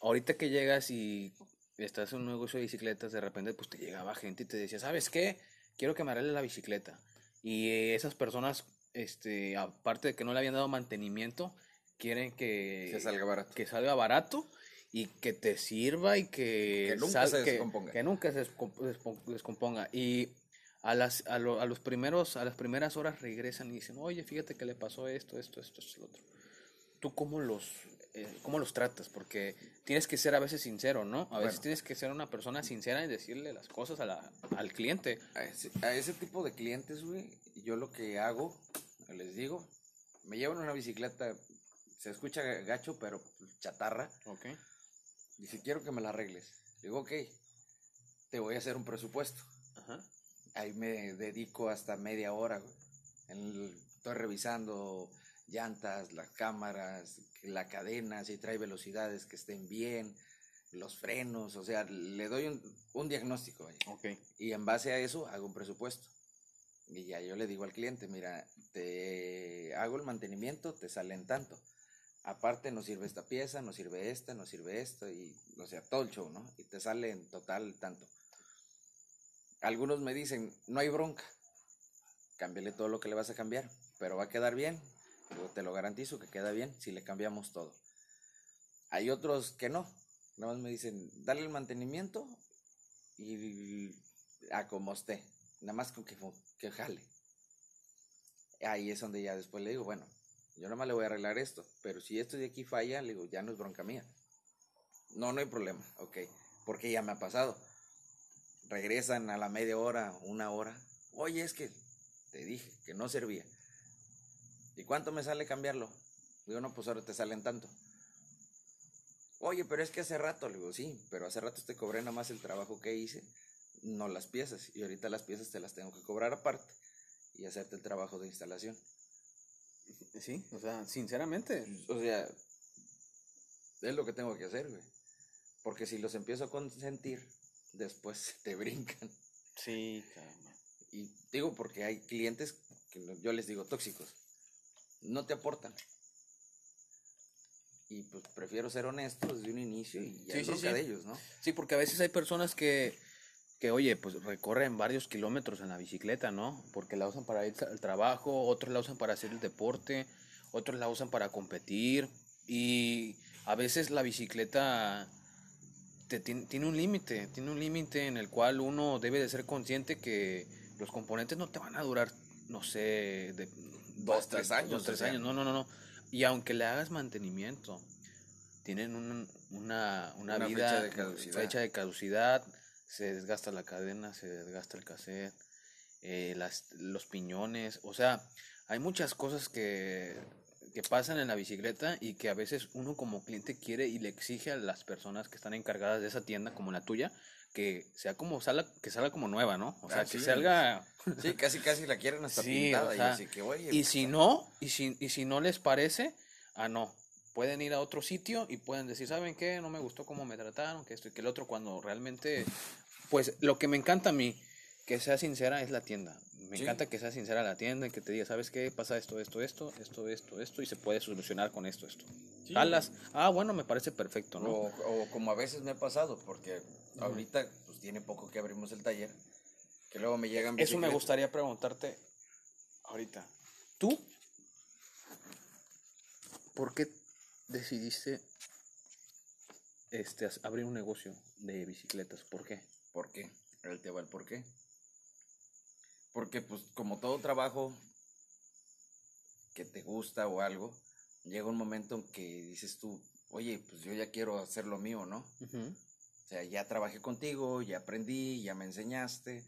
Ahorita que llegas y estás en un negocio de bicicletas, de repente pues te llegaba gente y te decía, ¿sabes qué? Quiero que me arregle la bicicleta. Y eh, esas personas, este, aparte de que no le habían dado mantenimiento, quieren que, Que salga barato. que salga barato y que te sirva y que, Que nunca se que- descomponga. que nunca se descomponga. Y a las, a, lo- a los primeros, a las primeras horas regresan y dicen, oye, fíjate que le pasó esto, esto, esto, esto, lo otro. ¿Tú cómo los, eh, cómo los tratas? Porque tienes que ser a veces sincero, ¿no? A veces Bueno. tienes que ser una persona sincera y decirle las cosas a la, al cliente. A ese, a ese tipo de clientes, güey, yo lo que hago, les digo, me llevan una bicicleta, se escucha gacho, pero chatarra, Ok. Y si quiero que me la arregles, digo, ok, te voy a hacer un presupuesto. Ajá. Ahí me dedico hasta media hora, güey. En el- estoy revisando llantas, las cámaras, la cadena, si trae velocidades que estén bien, los frenos, o sea, le doy un, un diagnóstico. vaya. Ok. Y en base a eso hago un presupuesto. Y ya yo le digo al cliente, mira, te hago el mantenimiento, te sale en tanto. Aparte nos sirve esta pieza, nos sirve esta, nos sirve esto, y o sea, todo el show, ¿no? Y te sale en total tanto. Algunos me dicen, no hay bronca, cámbiale todo lo que le vas a cambiar, pero va a quedar bien. Yo te lo garantizo que queda bien si le cambiamos todo. Hay otros que no, nada más me dicen, dale el mantenimiento y a como esté, nada más con que, que jale. Ahí es donde ya después le digo, bueno, yo nada más le voy a arreglar esto, pero si esto de aquí falla, le digo, ya no es bronca mía. No, no hay problema, ok, porque ya me ha pasado. Regresan a la media hora, una hora. Oye, es que te dije que no servía. ¿Y cuánto me sale cambiarlo? Digo, no, pues ahora te salen tanto. Oye, pero es que hace rato, le digo, sí, pero hace rato te cobré nada más el trabajo que hice, no las piezas. Y ahorita las piezas te las tengo que cobrar aparte y hacerte el trabajo de instalación. Sí, o sea, sinceramente. O sea, es lo que tengo que hacer, güey. Porque si los empiezo a consentir, después te brincan. Sí, caramba. Y digo porque hay clientes que yo les digo tóxicos. No te aportan. Y pues prefiero ser honesto desde un inicio y ya Sí, sí. de ellos, ¿no? Sí, porque a veces hay personas que, que, oye, pues recorren varios kilómetros en la bicicleta, ¿no? Porque la usan para ir al trabajo, otros la usan para hacer el deporte, otros la usan para competir. Y a veces la bicicleta te, tiene, tiene un límite, tiene un límite en el cual uno debe de ser consciente que los componentes no te van a durar, no sé, de Dos, tres años, Dos, tres o sea. años, no, no, no, no. Y aunque le hagas mantenimiento, tienen un- una, una, Una vida, fecha de caducidad. fecha de caducidad, se desgasta la cadena, se desgasta el cassette, eh, las, los piñones, o sea, hay muchas cosas que, que pasan en la bicicleta y que a veces uno como cliente quiere y le exige a las personas que están encargadas de esa tienda, como la tuya, que sea como salga, que salga como nueva, ¿no? O sea, que salga Sí, casi casi la quieren hasta Sí, pintada. o y así que, oye, y si no, y si, y si no les parece, ah, no. Pueden ir a otro sitio y pueden decir, ¿saben qué? No me gustó cómo me trataron, que esto y que el otro, cuando realmente, pues lo que me encanta a mí, que sea sincera, es la tienda. Me Sí. encanta que sea sincera la tienda y que te diga, ¿sabes qué? Pasa esto, esto, esto, esto, esto, esto, y se puede solucionar con esto, esto. Sí. Jalas, ah, bueno, me parece perfecto, ¿no? O, o como a veces me ha pasado, porque ahorita pues tiene poco que abrimos el taller, que luego me llegan Eso me gustaría preguntarte ahorita. ¿Tú por qué decidiste este, abrir un negocio de bicicletas? ¿Por qué? ¿Por qué? Él te va el por qué. Porque pues como todo trabajo que te gusta o algo, llega un momento en que dices tú, oye, pues yo ya quiero hacer lo mío, ¿no? O sea, ya trabajé contigo, ya aprendí, ya me enseñaste,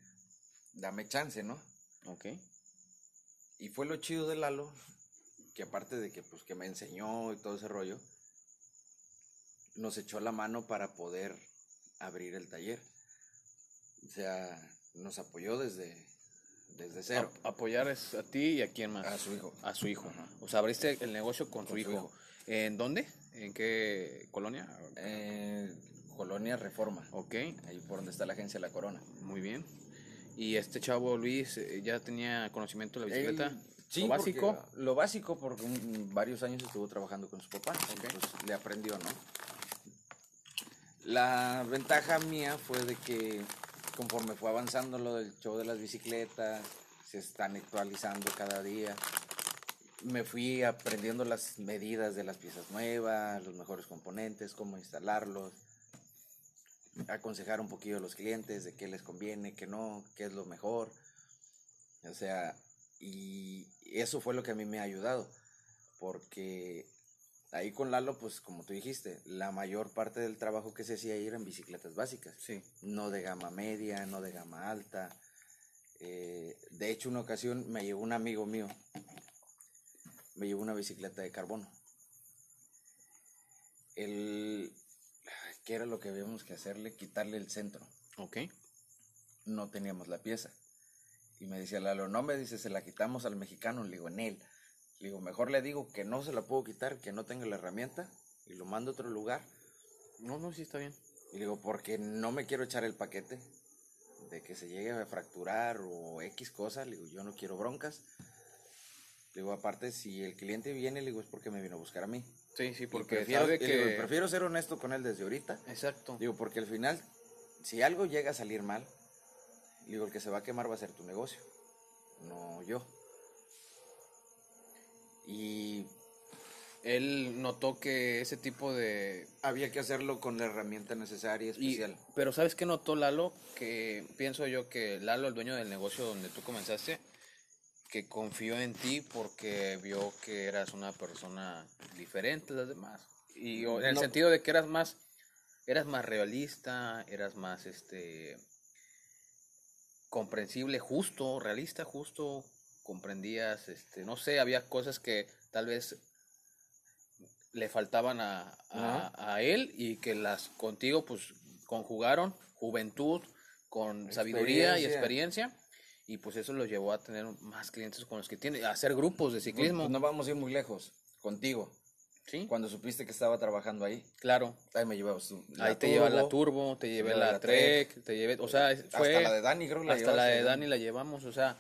dame chance, ¿no? Ok. Y fue lo chido de Lalo, que aparte de que pues que me enseñó y todo ese rollo, nos echó la mano para poder abrir el taller. O sea, nos apoyó desde, desde cero. A- apoyar es a ti y a quién más? A su hijo. A su hijo. Ajá. O sea, abriste el negocio con, su, Con su hijo. hijo. ¿En dónde? ¿En qué colonia? Eh, Colonia Reforma, Ok, ahí por donde está la agencia La Corona. muy bien. ¿Y este chavo Luis eh, ya tenía conocimiento de la bicicleta? Él- sí, ¿Lo básico? porque- lo básico porque varios años estuvo trabajando con su papá, entonces le aprendió, ¿no? La ventaja mía fue de que conforme fue avanzando lo del show de las bicicletas, se están actualizando cada día. Me fui aprendiendo las medidas de las piezas nuevas, los mejores componentes, cómo instalarlos, aconsejar un poquillo a los clientes de qué les conviene, qué no, qué es lo mejor. O sea, y eso fue lo que a mí me ha ayudado, porque ahí con Lalo, pues como tú dijiste, la mayor parte del trabajo que se hacía ahí eran bicicletas básicas, Sí. no de gama media, no de gama alta. Eh, de hecho, una ocasión me llevó un amigo mío, me llevó una bicicleta de carbono. El, ¿Qué era lo que habíamos que hacerle? Quitarle el centro Ok. no teníamos la pieza. Y me decía Lalo, no me dice, se la quitamos al mexicano. Le digo, en él. Le digo, mejor le digo que no se la puedo quitar, que no tenga la herramienta y lo mando a otro lugar. No, no, sí está bien. Y le digo, porque no me quiero echar el paquete de que se llegue a fracturar o X cosa. Le digo, yo no quiero broncas. Le digo, aparte, si el cliente viene, le digo, es porque me vino a buscar a mí. Sí, sí, porque prefiero, digo, que... prefiero ser honesto con él desde ahorita. Exacto. Digo, porque al final, si algo llega a salir mal, le digo, el que se va a quemar va a ser tu negocio, no yo. Y Él notó que ese tipo de... había que hacerlo con la herramienta necesaria, y- especial. pero ¿sabes qué notó Lalo? Que pienso yo que Lalo, el dueño del negocio donde tú comenzaste, que confió en ti porque vio que eras una persona diferente a las demás. Y en el No. sentido de que eras más, eras más realista, eras más este comprensible, justo, realista, justo, comprendías, este, no sé, había cosas que tal vez le faltaban a, a- a él y que las contigo pues conjugaron juventud con sabiduría y Experiencia. y pues eso lo llevó a tener más clientes con los que tiene, a hacer grupos de ciclismo. Pues no vamos a ir muy lejos, contigo. Sí, Cuando supiste que estaba trabajando ahí, claro. ahí me llevabas tú. Ahí te lleva la turbo, te llevé la, la Trek, te llevé, o sea, Hasta fue la de Dani, creo que la hasta la de. Dani la llevamos, o sea,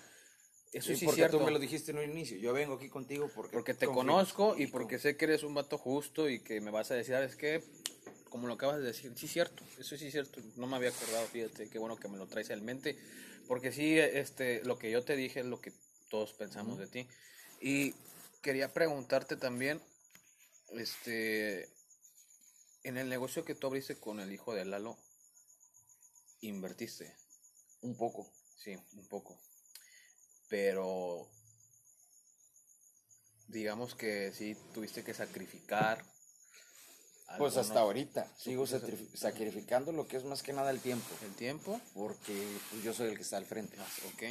eso Sí, sí, porque cierto. tú me lo dijiste en un inicio. Yo vengo aquí contigo porque, Porque te conozco y porque sé que eres un vato justo y que me vas a decir, ¿sabes qué? Como lo acabas de decir, sí, cierto, eso sí cierto, no me había acordado, fíjate, qué bueno que me lo traes en mente, porque sí, este, lo que yo te dije es lo que todos pensamos de ti. Y quería preguntarte también, este, en el negocio que tú abriste con el hijo de Lalo, invertiste, Un poco. sí, un poco, pero digamos que sí tuviste que sacrificar. Pues hasta ahorita sigo sacrifi- sacrificando lo que es más que nada el tiempo. el tiempo. Porque pues, yo soy el que está al frente. Ah, ok,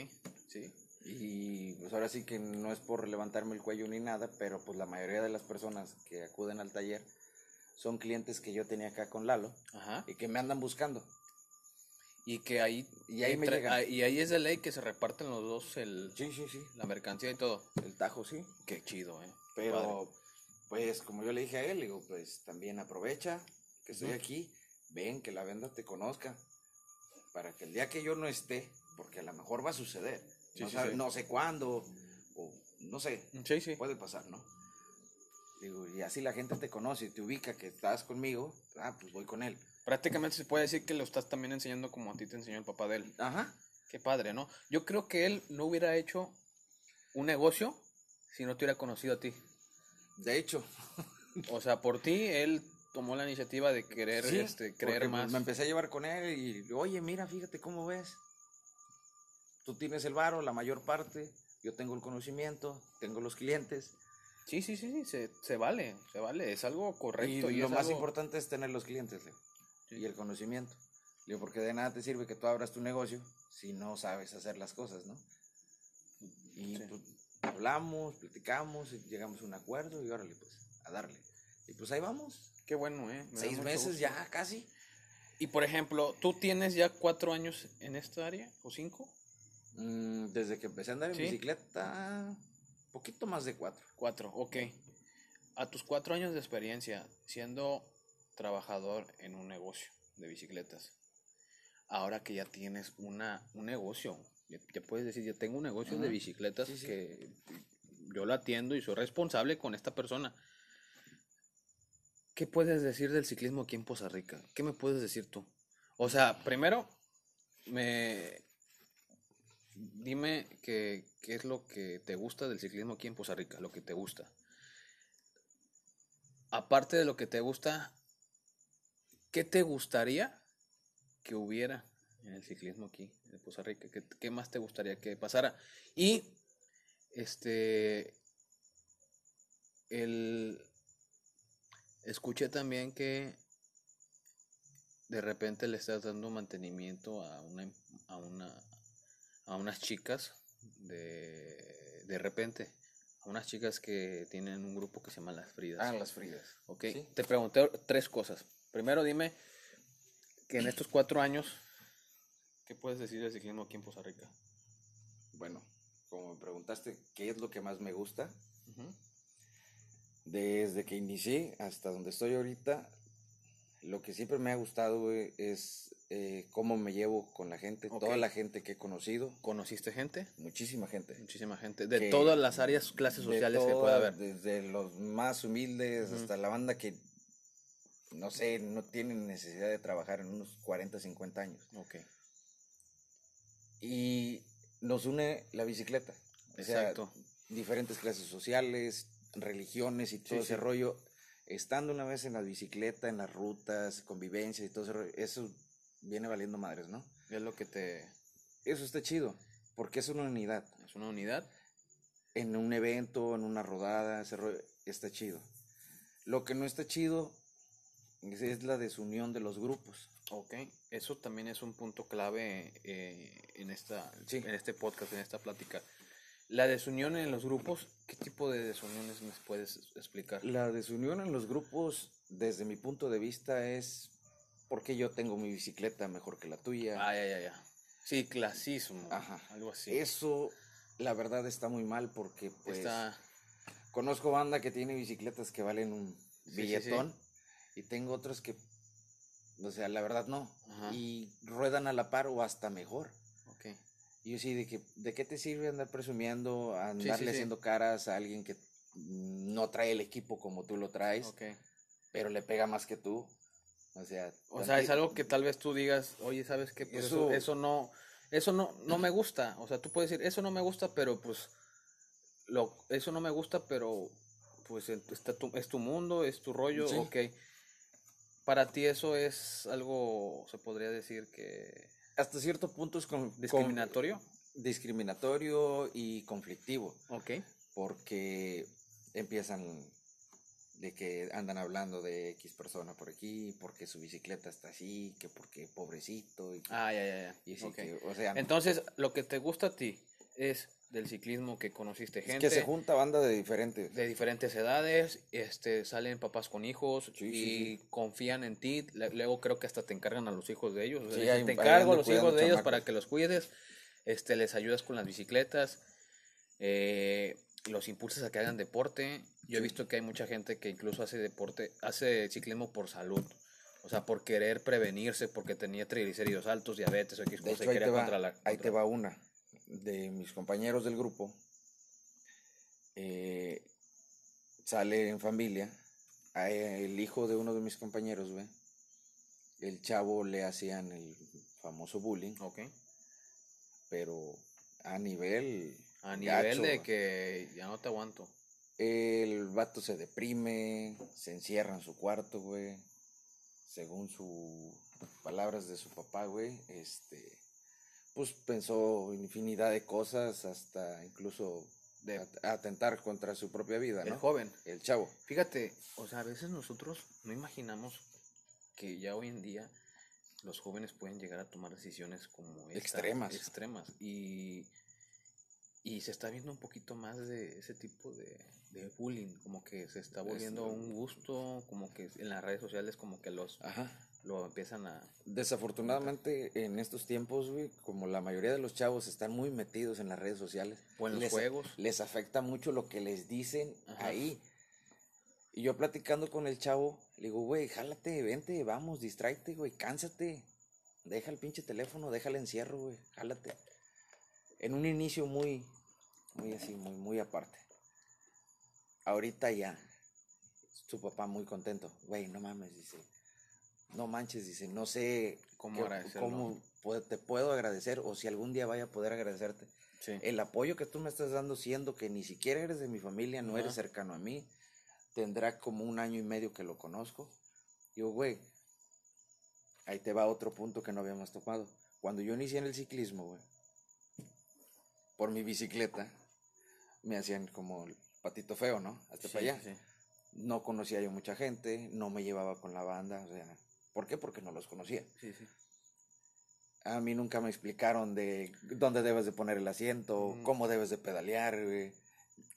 sí. Y pues ahora sí que no es por levantarme el cuello ni nada, pero pues la mayoría de las personas que acuden al taller son clientes que yo tenía acá con Lalo Ajá. y que me andan buscando. Y que ahí, Y ahí me llegan. y ahí es de ley que se reparten los dos el, Sí, sí, sí. la mercancía y todo. El tajo sí. Qué chido, eh. Pero Padre. pues como yo le dije a él, digo, pues también aprovecha que estoy aquí, ven que la venda te conozca, para que el día que yo no esté, porque a lo mejor va a suceder, Sí, no, sí, sabe- sí. no sé cuándo, o no sé, puede pasar, ¿no? Digo, y así la gente te conoce y te ubica que estás conmigo, ah, pues voy con él. Prácticamente se puede decir que lo estás también enseñando como a ti te enseñó el papá de él. Ajá. Qué padre, ¿no? Yo creo que él no hubiera hecho un negocio si no te hubiera conocido a ti. De hecho, O sea, por ti, él tomó la iniciativa de querer sí, este, creer más. me empecé a llevar con él y, oye, mira, fíjate cómo ves. Tú tienes el varo, la mayor parte, yo tengo el conocimiento, tengo los clientes. Sí, sí, sí, sí, se, se vale, se vale, es algo correcto. y Y, lo más algo- importante es tener los clientes, Leo, Sí. y el conocimiento. Leo, porque de nada te sirve que tú abras tu negocio si no sabes hacer las cosas, ¿no? Y Sí. pues, hablamos, platicamos, llegamos a un acuerdo y órale, pues, a darle. Y pues ahí vamos, Qué bueno, ¿eh? Me seis meses gusto. ya casi. Y por ejemplo, ¿tú tienes ya cuatro años en esta área? ¿O cinco? Mm, desde que empecé a andar en ¿Sí? bicicleta, poquito más de cuatro. Cuatro, ok. A tus cuatro años de experiencia siendo trabajador en un negocio de bicicletas, ahora que ya tienes una, un negocio, ya, ya puedes decir, yo tengo un negocio de bicicletas Sí, sí. que yo lo atiendo y soy responsable con esta persona. ¿Qué puedes decir del ciclismo aquí en Poza Rica? ¿Qué me puedes decir tú? O sea, primero, me dime que- qué es lo que te gusta del ciclismo aquí en Poza Rica, lo que te gusta. Aparte de lo que te gusta, ¿qué te gustaría que hubiera en el ciclismo aquí en Poza Rica? ¿Qué, qué más te gustaría que pasara? Y este el escuché también que de repente le estás dando mantenimiento a una a una a unas chicas de de repente a unas chicas que tienen un grupo que se llama las Fridas. Ah, las Fridas. Ok, Sí. te pregunté tres cosas. Primero dime que en estos cuatro años, ¿qué puedes decir del ciclismo aquí en Poza Rica? Bueno, como me preguntaste qué es lo que más me gusta, desde que inicié hasta donde estoy ahorita, Lo que siempre me ha gustado, güey, es eh, cómo me llevo con la gente, toda la gente que he conocido, ¿Conociste gente? muchísima gente. Muchísima gente. De Que- todas las áreas, clases sociales que pueda haber. Desde los más humildes hasta la banda que, no sé, no tienen necesidad de trabajar en unos 40, 50 años. Ok. Y nos une la bicicleta. O sea, Exacto. diferentes clases sociales, religiones y todo Sí, ese sí. rollo. Estando una vez en la bicicleta, en las rutas, convivencia y todo rollo, eso viene valiendo madres, ¿no? Es lo que te... Eso está chido, porque es una unidad. Es una unidad. En un evento, en una rodada, ese rollo, está chido. Lo que no está chido es, es la desunión de los grupos. Ok. Eso también es un punto clave eh, en, esta, Sí. en este podcast, en esta plática. La desunión en los grupos, ¿qué tipo de desuniones me puedes explicar? La desunión en los grupos, desde mi punto de vista, es porque yo tengo mi bicicleta mejor que la tuya. Ah, ya, ya, ya. Sí, clasismo. Ajá. Algo así. Eso, la verdad, está muy mal porque, pues, Está... conozco banda que tiene bicicletas que valen un Sí, sí, billetón y tengo otros que, o sea, la verdad no. Ajá. Y ruedan a la par o hasta mejor. Y yo sí, de que, ¿de qué te sirve andar presumiendo, andarle sí. haciendo caras a alguien que no trae el equipo como tú lo traes, Ok. pero le pega más que tú? O sea, O sea, es algo que tal vez tú digas, oye, ¿sabes qué? Pues eso, Eso- eso no, eso no, no me gusta. O sea, tú puedes decir, eso no me gusta, pero pues, lo, eso no me gusta, pero pues está tu, es tu mundo, es tu rollo, Sí. ok. Para ti eso es algo, se podría decir que hasta cierto punto es con, con- discriminatorio. discriminatorio y conflictivo, Ok. porque empiezan de que andan hablando de X persona por aquí, porque su bicicleta está así, que porque pobrecito, y, que- Ah, ya, ya, ya. y que, o sea, Entonces, lo que te gusta a ti es del ciclismo que conociste es gente. que se junta banda de diferentes. de diferentes edades, este, salen papás con hijos Sí, y sí, confían en ti. Luego creo que hasta te encargan a los hijos de ellos. O sea, hay- te encargo a los hijos de ellos para que los cuides. Este, les ayudas con las bicicletas. eh, los impulsas a que hagan deporte. Yo he visto que hay mucha gente que incluso hace deporte, hace ciclismo por salud. O sea, por querer prevenirse, porque tenía triglicéridos altos, diabetes o X cosa, y va, controlar. ahí te va una de mis compañeros del grupo. eh, sale en familia. a el hijo de uno de mis compañeros, güey. El chavo le hacían el famoso bullying, Ok. pero a nivel. A nivel gacho, de que ya no te aguanto. El vato se deprime, se encierra en su cuarto, güey. Según sus palabras de su papá, güey, este, pues pensó infinidad de cosas, hasta incluso De- at- atentar contra su propia vida, El ¿no? joven. El chavo. Fíjate, o sea, a veces nosotros no imaginamos que ya hoy en día los jóvenes pueden llegar a tomar decisiones como esta, Extremas. extremas y, y se está viendo un poquito más de ese tipo de, de bullying, como que se está volviendo Es- un gusto, como que en las redes sociales como que los Ajá. Lo empiezan a Desafortunadamente, en estos tiempos, güey, como la mayoría de los chavos están muy metidos en las redes sociales, o en los les, juegos. les afecta mucho lo que les dicen Ajá. ahí. Y yo platicando con el chavo, le digo, güey, jálate, vente, vamos, distráete, güey, cánsate. Deja el pinche teléfono, deja el encierro, güey, jálate. En un inicio muy, muy así, muy, muy aparte. Ahorita ya, su papá muy contento. Güey, no mames, dice. No manches, dice, no sé ¿Cómo cómo te puedo agradecer o si algún día vaya a poder agradecerte. Sí. El apoyo que tú me estás dando, siendo que ni siquiera eres de mi familia, no eres cercano a mí, tendrá como un año y medio que lo conozco. Digo, güey, ahí te va otro punto que no habíamos topado. Cuando yo inicié en el ciclismo, güey, por mi bicicleta, me hacían como el patito feo, ¿no? Hasta Sí, para allá. sí. No conocía yo mucha gente, no me llevaba con la banda, o sea, ¿por qué? Porque no los conocía. Sí, sí. A mí nunca me explicaron de dónde debes de poner el asiento, cómo debes de pedalear,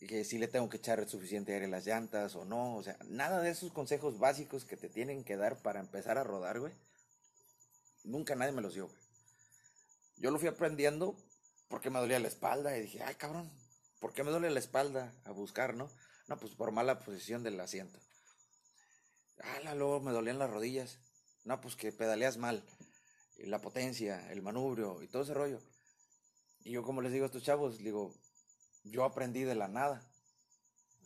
que si le tengo que echar suficiente aire a las llantas o no, o sea, nada de esos consejos básicos que te tienen que dar para empezar a rodar, güey. Nunca nadie me los dio, güey. Yo lo fui aprendiendo porque me dolía la espalda y dije, ay, cabrón, ¿por qué me duele la espalda? A buscar, ¿no? No, pues por mala posición del asiento. Ah, luego me dolían las rodillas. No, pues que pedaleas mal. La potencia, el manubrio y todo ese rollo. Y yo como les digo a estos chavos, digo, yo aprendí de la nada.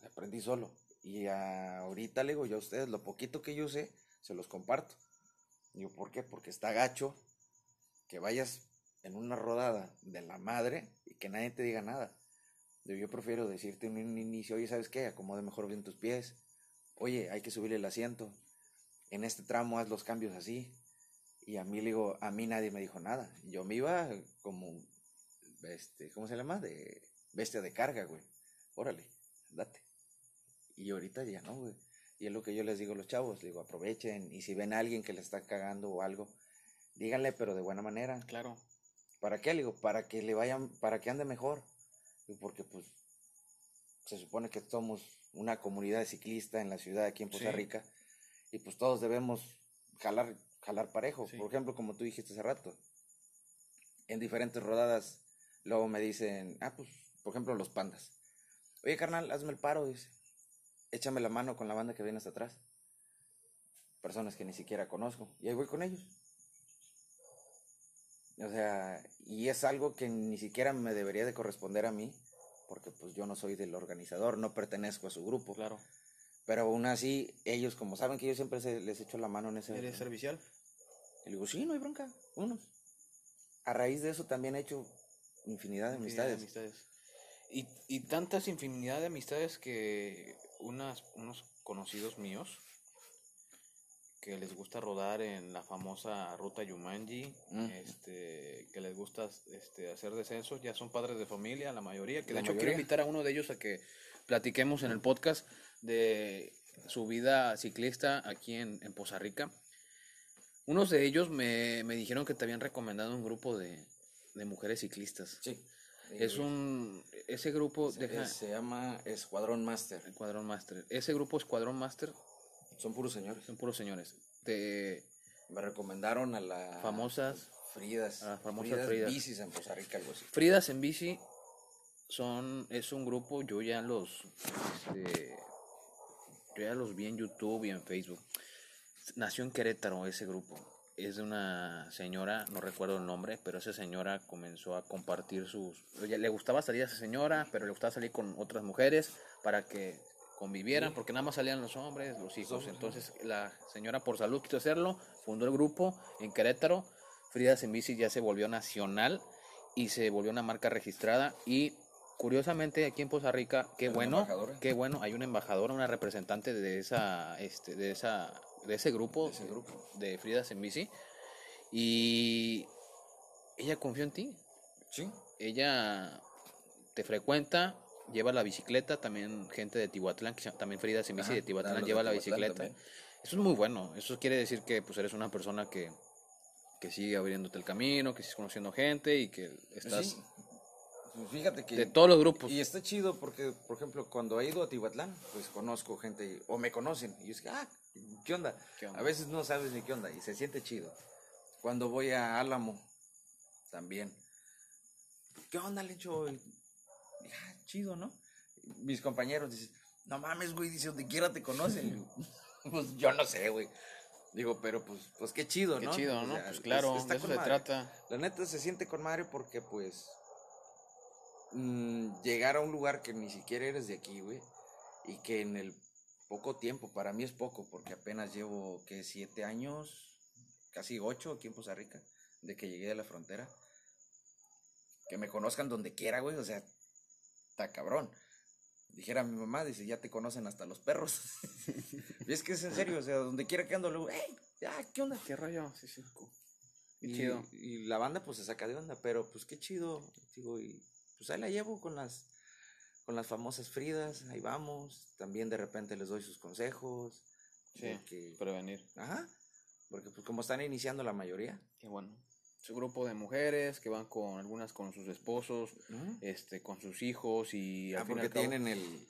Aprendí solo. Y ahorita le digo yo a ustedes, lo poquito que yo sé, se los comparto. Digo, ¿por qué? Porque está gacho que vayas en una rodada de la madre y que nadie te diga nada. Digo, yo prefiero decirte en un inicio, oye, ¿sabes qué? Acomode mejor bien tus pies. Oye, hay que subir el asiento. En este tramo haz los cambios así. Y a mí le digo, a mí nadie me dijo nada. Yo me iba como, este, ¿cómo se llama? De bestia de carga, güey. Órale, date. Y ahorita ya no, güey. Y es lo que yo les digo a los chavos, digo, aprovechen y si ven a alguien que le está cagando o algo, díganle, pero de buena manera. Claro. ¿Para qué? Le digo, para que le vayan, para que ande mejor. Porque pues se supone que somos una comunidad ciclista en la ciudad aquí en Costa Sí. Rica y pues todos debemos jalar, jalar parejo. Sí. Por ejemplo, como tú dijiste hace rato, en diferentes rodadas luego me dicen, ah, pues, por ejemplo, los pandas. Oye, carnal, hazme el paro, dice. Échame la mano con la banda que viene hasta atrás. Personas que ni siquiera conozco. Y ahí voy con ellos. O sea, y es algo que ni siquiera me debería de corresponder a mí, porque pues yo no soy del organizador, no pertenezco a su grupo. Claro. Pero aún así, ellos, como saben que yo siempre se- les echo la mano en ese... ¿Eres servicial? Y le digo, sí, no hay bronca, unos. A raíz de eso también he hecho infinidad de Infinidad de amistades. amistades. Y, y tantas infinidad de amistades que unas, unos conocidos míos que les gusta rodar en la famosa ruta Yumanji, Mm. este, que les gusta este, hacer descensos, ya son padres de familia, la mayoría, que de La hecho mayoría. quiero invitar a uno de ellos a que platiquemos en el podcast de su vida ciclista aquí en, en Poza Rica. Unos de ellos me, me dijeron que te habían recomendado un grupo de, de mujeres ciclistas. Sí. Es un. Ese grupo. Se, Deja. se llama Escuadrón Master. Escuadrón Master. Ese grupo Escuadrón Master Son puros señores. son puros señores. De Me recomendaron a la... famosas. Fridas. A las famosas Fridas. Bicis en Costa Rica, algo así. Fridas en bici son. Es un grupo. Yo ya los. Este, yo ya los vi en YouTube y en Facebook. Nació en Querétaro ese grupo. Es de una señora, no recuerdo el nombre, pero esa señora comenzó a compartir sus... oye, le gustaba salir a esa señora, pero le gustaba salir con otras mujeres para que convivieran, porque nada más salían los hombres, los hijos. Entonces la señora por salud quiso hacerlo, fundó el grupo en Querétaro. Fridas en bici ya se volvió nacional y se volvió una marca registrada y curiosamente aquí en Poza Rica, qué ¿Hay una bueno, embajadora? qué bueno, hay una embajadora, una representante de esa, este, de esa, de ese grupo, De ese grupo. de Fridas en bici y ella confió en ti, Sí. ella te frecuenta, lleva la bicicleta, también gente de Tihuatlán, que también bici Ajá, de Tihuatlán de lleva la bicicleta. también. Eso es muy bueno, eso quiere decir que pues eres una persona que, que sigue abriéndote el camino, que sigues conociendo gente y que estás Sí. Fíjate que... de todos los grupos. Y está chido porque, por ejemplo, cuando he ido a Tihuatlán, pues conozco gente, o me conocen, y yo es que, ah, ¿qué onda? ¿Qué onda? A veces no sabes ni qué onda, y se siente chido. Cuando voy a Álamo, también. ¿Qué onda, Lecho? Y, ah, chido, ¿no? Mis compañeros dicen, no mames, güey, dice, donde quiera te conocen. Pues yo no sé, güey. Digo, pero pues, pues qué chido, Qué ¿no? chido, O ¿no? sea, Pues es- claro, de eso se madre. trata. La neta se siente con madre porque, pues, mm, llegar a un lugar que ni siquiera eres de aquí, güey, y que en el poco tiempo, para mí es poco, porque apenas llevo, que Siete años, casi ocho aquí en Costa Rica, de que llegué a la frontera. Que me conozcan donde quiera, güey, o sea, está cabrón. Dijera mi mamá, dice, ya te conocen hasta los perros. y es que es en serio, o sea, donde quiera que ando, luego, hey, ah, ¿qué onda? ¿Qué rollo? Sí, sí. Qué Y, chido. y la banda pues se saca de onda, pero pues qué chido, digo, y pues ahí la llevo con las con las famosas Fridas, ahí vamos, también de repente les doy sus consejos, Sí, que- prevenir. ajá, porque pues como están iniciando la mayoría, Qué bueno. Es un grupo de mujeres que van con algunas con sus esposos, este, con sus hijos y al ah, fin y porque al cabo, tienen el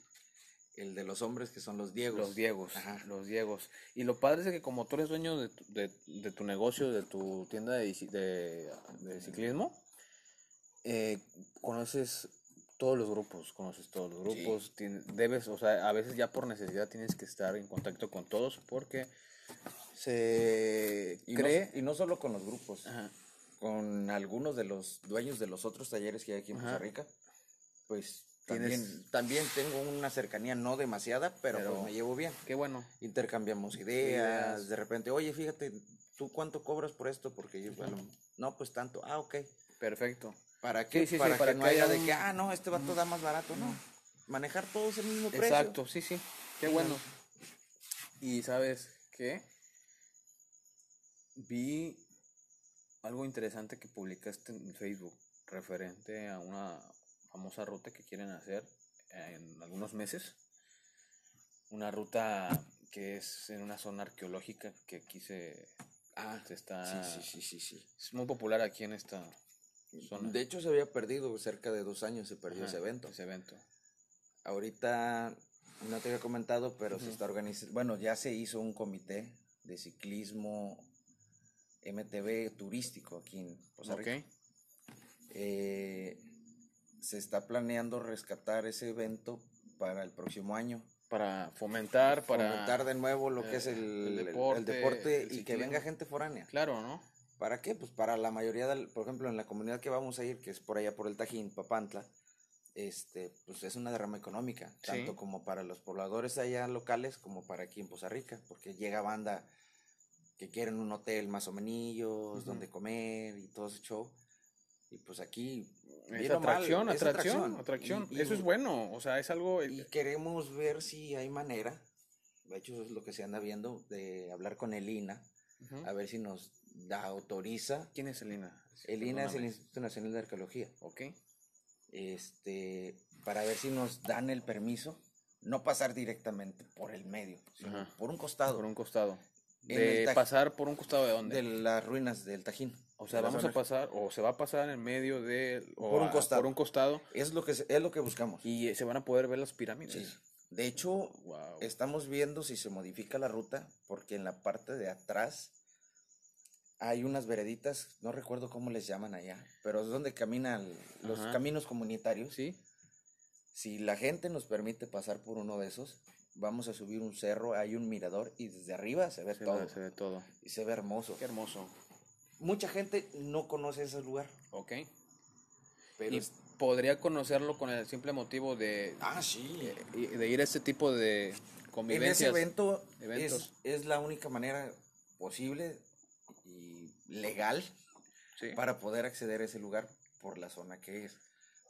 el de los hombres que son los Diegos. los Diegos, Ajá. los Diegos. Y lo padre es que como tú eres dueño de tu, de, de tu negocio, de tu tienda de, de, de ciclismo, eh, conoces todos los grupos, conoces todos los Sí. grupos, tien- debes, o sea, a veces ya por necesidad tienes que estar en contacto con todos porque se Y, cree... no, y no solo con los grupos, Ajá. con algunos de los dueños de los otros talleres que hay aquí en. Costa Rica, pues Tienes- también, también tengo una cercanía no demasiada, pero, Pero- pues me llevo bien. Qué bueno. Intercambiamos ideas, Ideas. de repente, oye, fíjate, ¿tú cuánto cobras por esto? Porque yo, bueno, no, pues tanto, ah, ok. Perfecto. ¿Para qué? Sí, sí, sí, para, que no haya de que, ah, no, este vato da más barato, no. Manejar todos el mismo precio. Exacto, sí, sí. Qué bueno. Y sabes qué? Vi algo interesante que publicaste en Facebook referente a una famosa ruta que quieren hacer en algunos meses. Una ruta que es en una zona arqueológica que aquí se, Ah, se está... sí, sí, sí, sí, sí. Es muy popular aquí en esta zona. De hecho, se había perdido, cerca de dos años se perdió Ajá, ese evento. Ese evento. Ahorita no te había comentado, pero se está organizando, bueno, ya se hizo un comité de ciclismo MTB turístico aquí en Rica. Ok. Eh, se está planeando rescatar ese evento para el próximo año. Para fomentar, para... Fomentar de nuevo lo que es eh, el, el el- el deporte, deporte, el y que venga gente foránea. Claro, ¿no? ¿Para qué? Pues para la mayoría, del, por ejemplo, en la comunidad que vamos a ir, que es por allá por el Tajín, Papantla, este, pues es una derrama económica, Sí. tanto como para los pobladores allá locales como para aquí en Poza Rica, porque llega banda que quieren un hotel más o menos, Ujú. donde comer y todo ese show. Y pues aquí Es o mal, atracción, es atracción, atracción. Y- y- Eso es bueno, o sea, es algo... Y queremos ver si hay manera, de hecho es lo que se anda viendo, de hablar con el INA, Ujú. a ver si nos da, autoriza ¿Quién es el INA? el INA es el. Instituto Nacional de Arqueología. Ok. Este, para ver si nos dan el permiso, no pasar directamente por el medio, sino Ajá. por un costado Por un costado. De el pasar por un costado de dónde? de las ruinas del Tajín. o sea, la vamos a pasar, o se va a pasar en medio de... o Por un costado. Por un costado. Es lo que es lo que buscamos. Y eh, se van a poder ver las pirámides. Sí. De hecho, Wow. estamos viendo si se modifica la ruta, porque en la parte de atrás hay unas vereditas, no recuerdo cómo les llaman allá, pero es donde caminan los Ajá. caminos comunitarios. ¿Sí? Si la gente nos permite pasar por uno de esos, vamos a subir un cerro, hay un mirador y desde arriba se ve Se, todo. ve, se ve todo. Y se ve hermoso. Qué hermoso. Mucha gente no conoce ese lugar, Ok. pero y es- podría conocerlo con el simple motivo de, Ah, sí. y- de ir a este tipo de En ese convivencias. evento eventos. Es, es la única manera posible legal Sí. para poder acceder a ese lugar por la zona que es.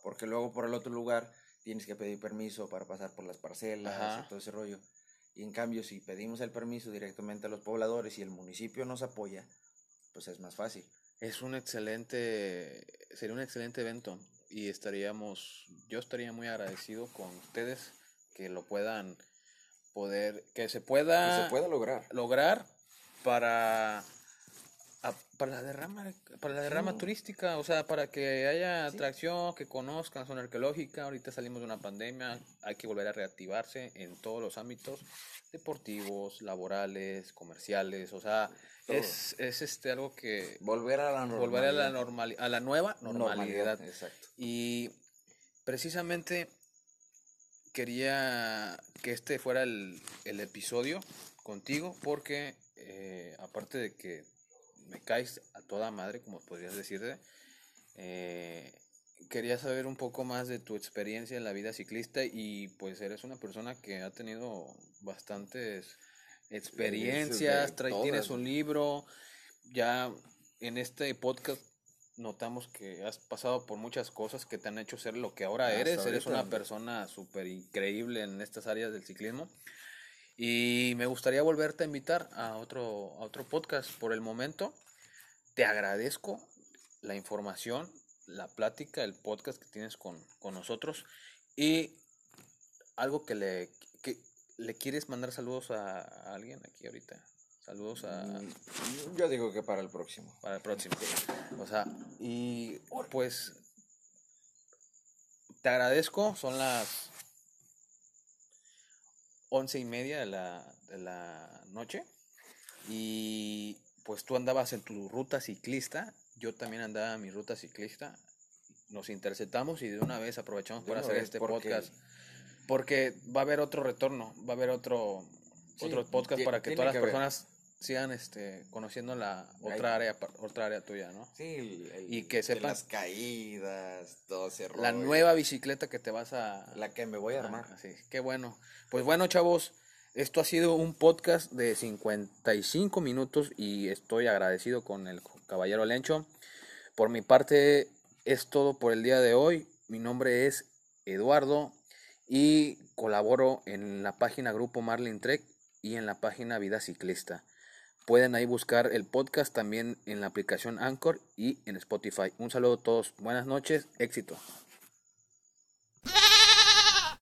Porque luego por el otro lugar tienes que pedir permiso para pasar por las parcelas Ajá. y todo ese rollo. Y en cambio, si pedimos el permiso directamente a los pobladores y el municipio nos apoya, pues es más fácil. Es un excelente, sería un excelente evento y estaríamos, yo estaría muy agradecido con ustedes que lo puedan poder, que se pueda, Que se pueda lograr. lograr para, para la derrama, para la derrama Sí. turística, o sea, para que haya Sí. atracción, que conozcan zona arqueológica, ahorita salimos de una pandemia, hay que volver a reactivarse en todos los ámbitos deportivos, laborales, comerciales, o sea, Todo. es, es este algo que Volver a la normalidad. volver a la normali- a la nueva normalidad. Exacto. Y precisamente quería que este fuera el, el episodio contigo porque eh, aparte de que me caes a toda madre, como podrías decirte, eh, quería saber un poco más de tu experiencia en la vida ciclista y pues eres una persona que ha tenido bastantes experiencias, trae- tienes un libro, ya en este podcast notamos que has pasado por muchas cosas que te han hecho ser lo que ahora Hasta eres, eres una persona súper increíble en estas áreas del ciclismo. Y me gustaría volverte a invitar a otro, a otro podcast. Por el momento, te agradezco la información, la plática, el podcast que tienes con, con nosotros. Y algo que le, que le quieres mandar saludos a, a alguien aquí ahorita. Saludos a, Mm, Yo digo que para el próximo. para el próximo. O sea, y pues te agradezco, son las once y media de la, de la noche y pues tú andabas en tu ruta ciclista, yo también andaba en mi ruta ciclista, nos interceptamos y de una vez aprovechamos De para hacer vez, este porque- podcast porque va a haber otro retorno, va a haber otro Sí, otro podcast para que todas las personas sigan este, conociendo la otra área, otra área tuya, ¿no? Sí, el- Y que sepan- las caídas, todo ese La rollo. nueva bicicleta que te vas a... La que me voy a armar. Ah, sí, qué bueno. Pues bueno, chavos, esto ha sido un podcast de 55 minutos y estoy agradecido con el caballero Lencho. Por mi parte, es todo por el día de hoy. Mi nombre es Eduardo y colaboro en la página Grupo Marlin Trek y en la página Vida Ciclista. Pueden ahí buscar el podcast también en la aplicación Anchor y en Spotify. Un saludo a todos. Buenas noches. Éxito.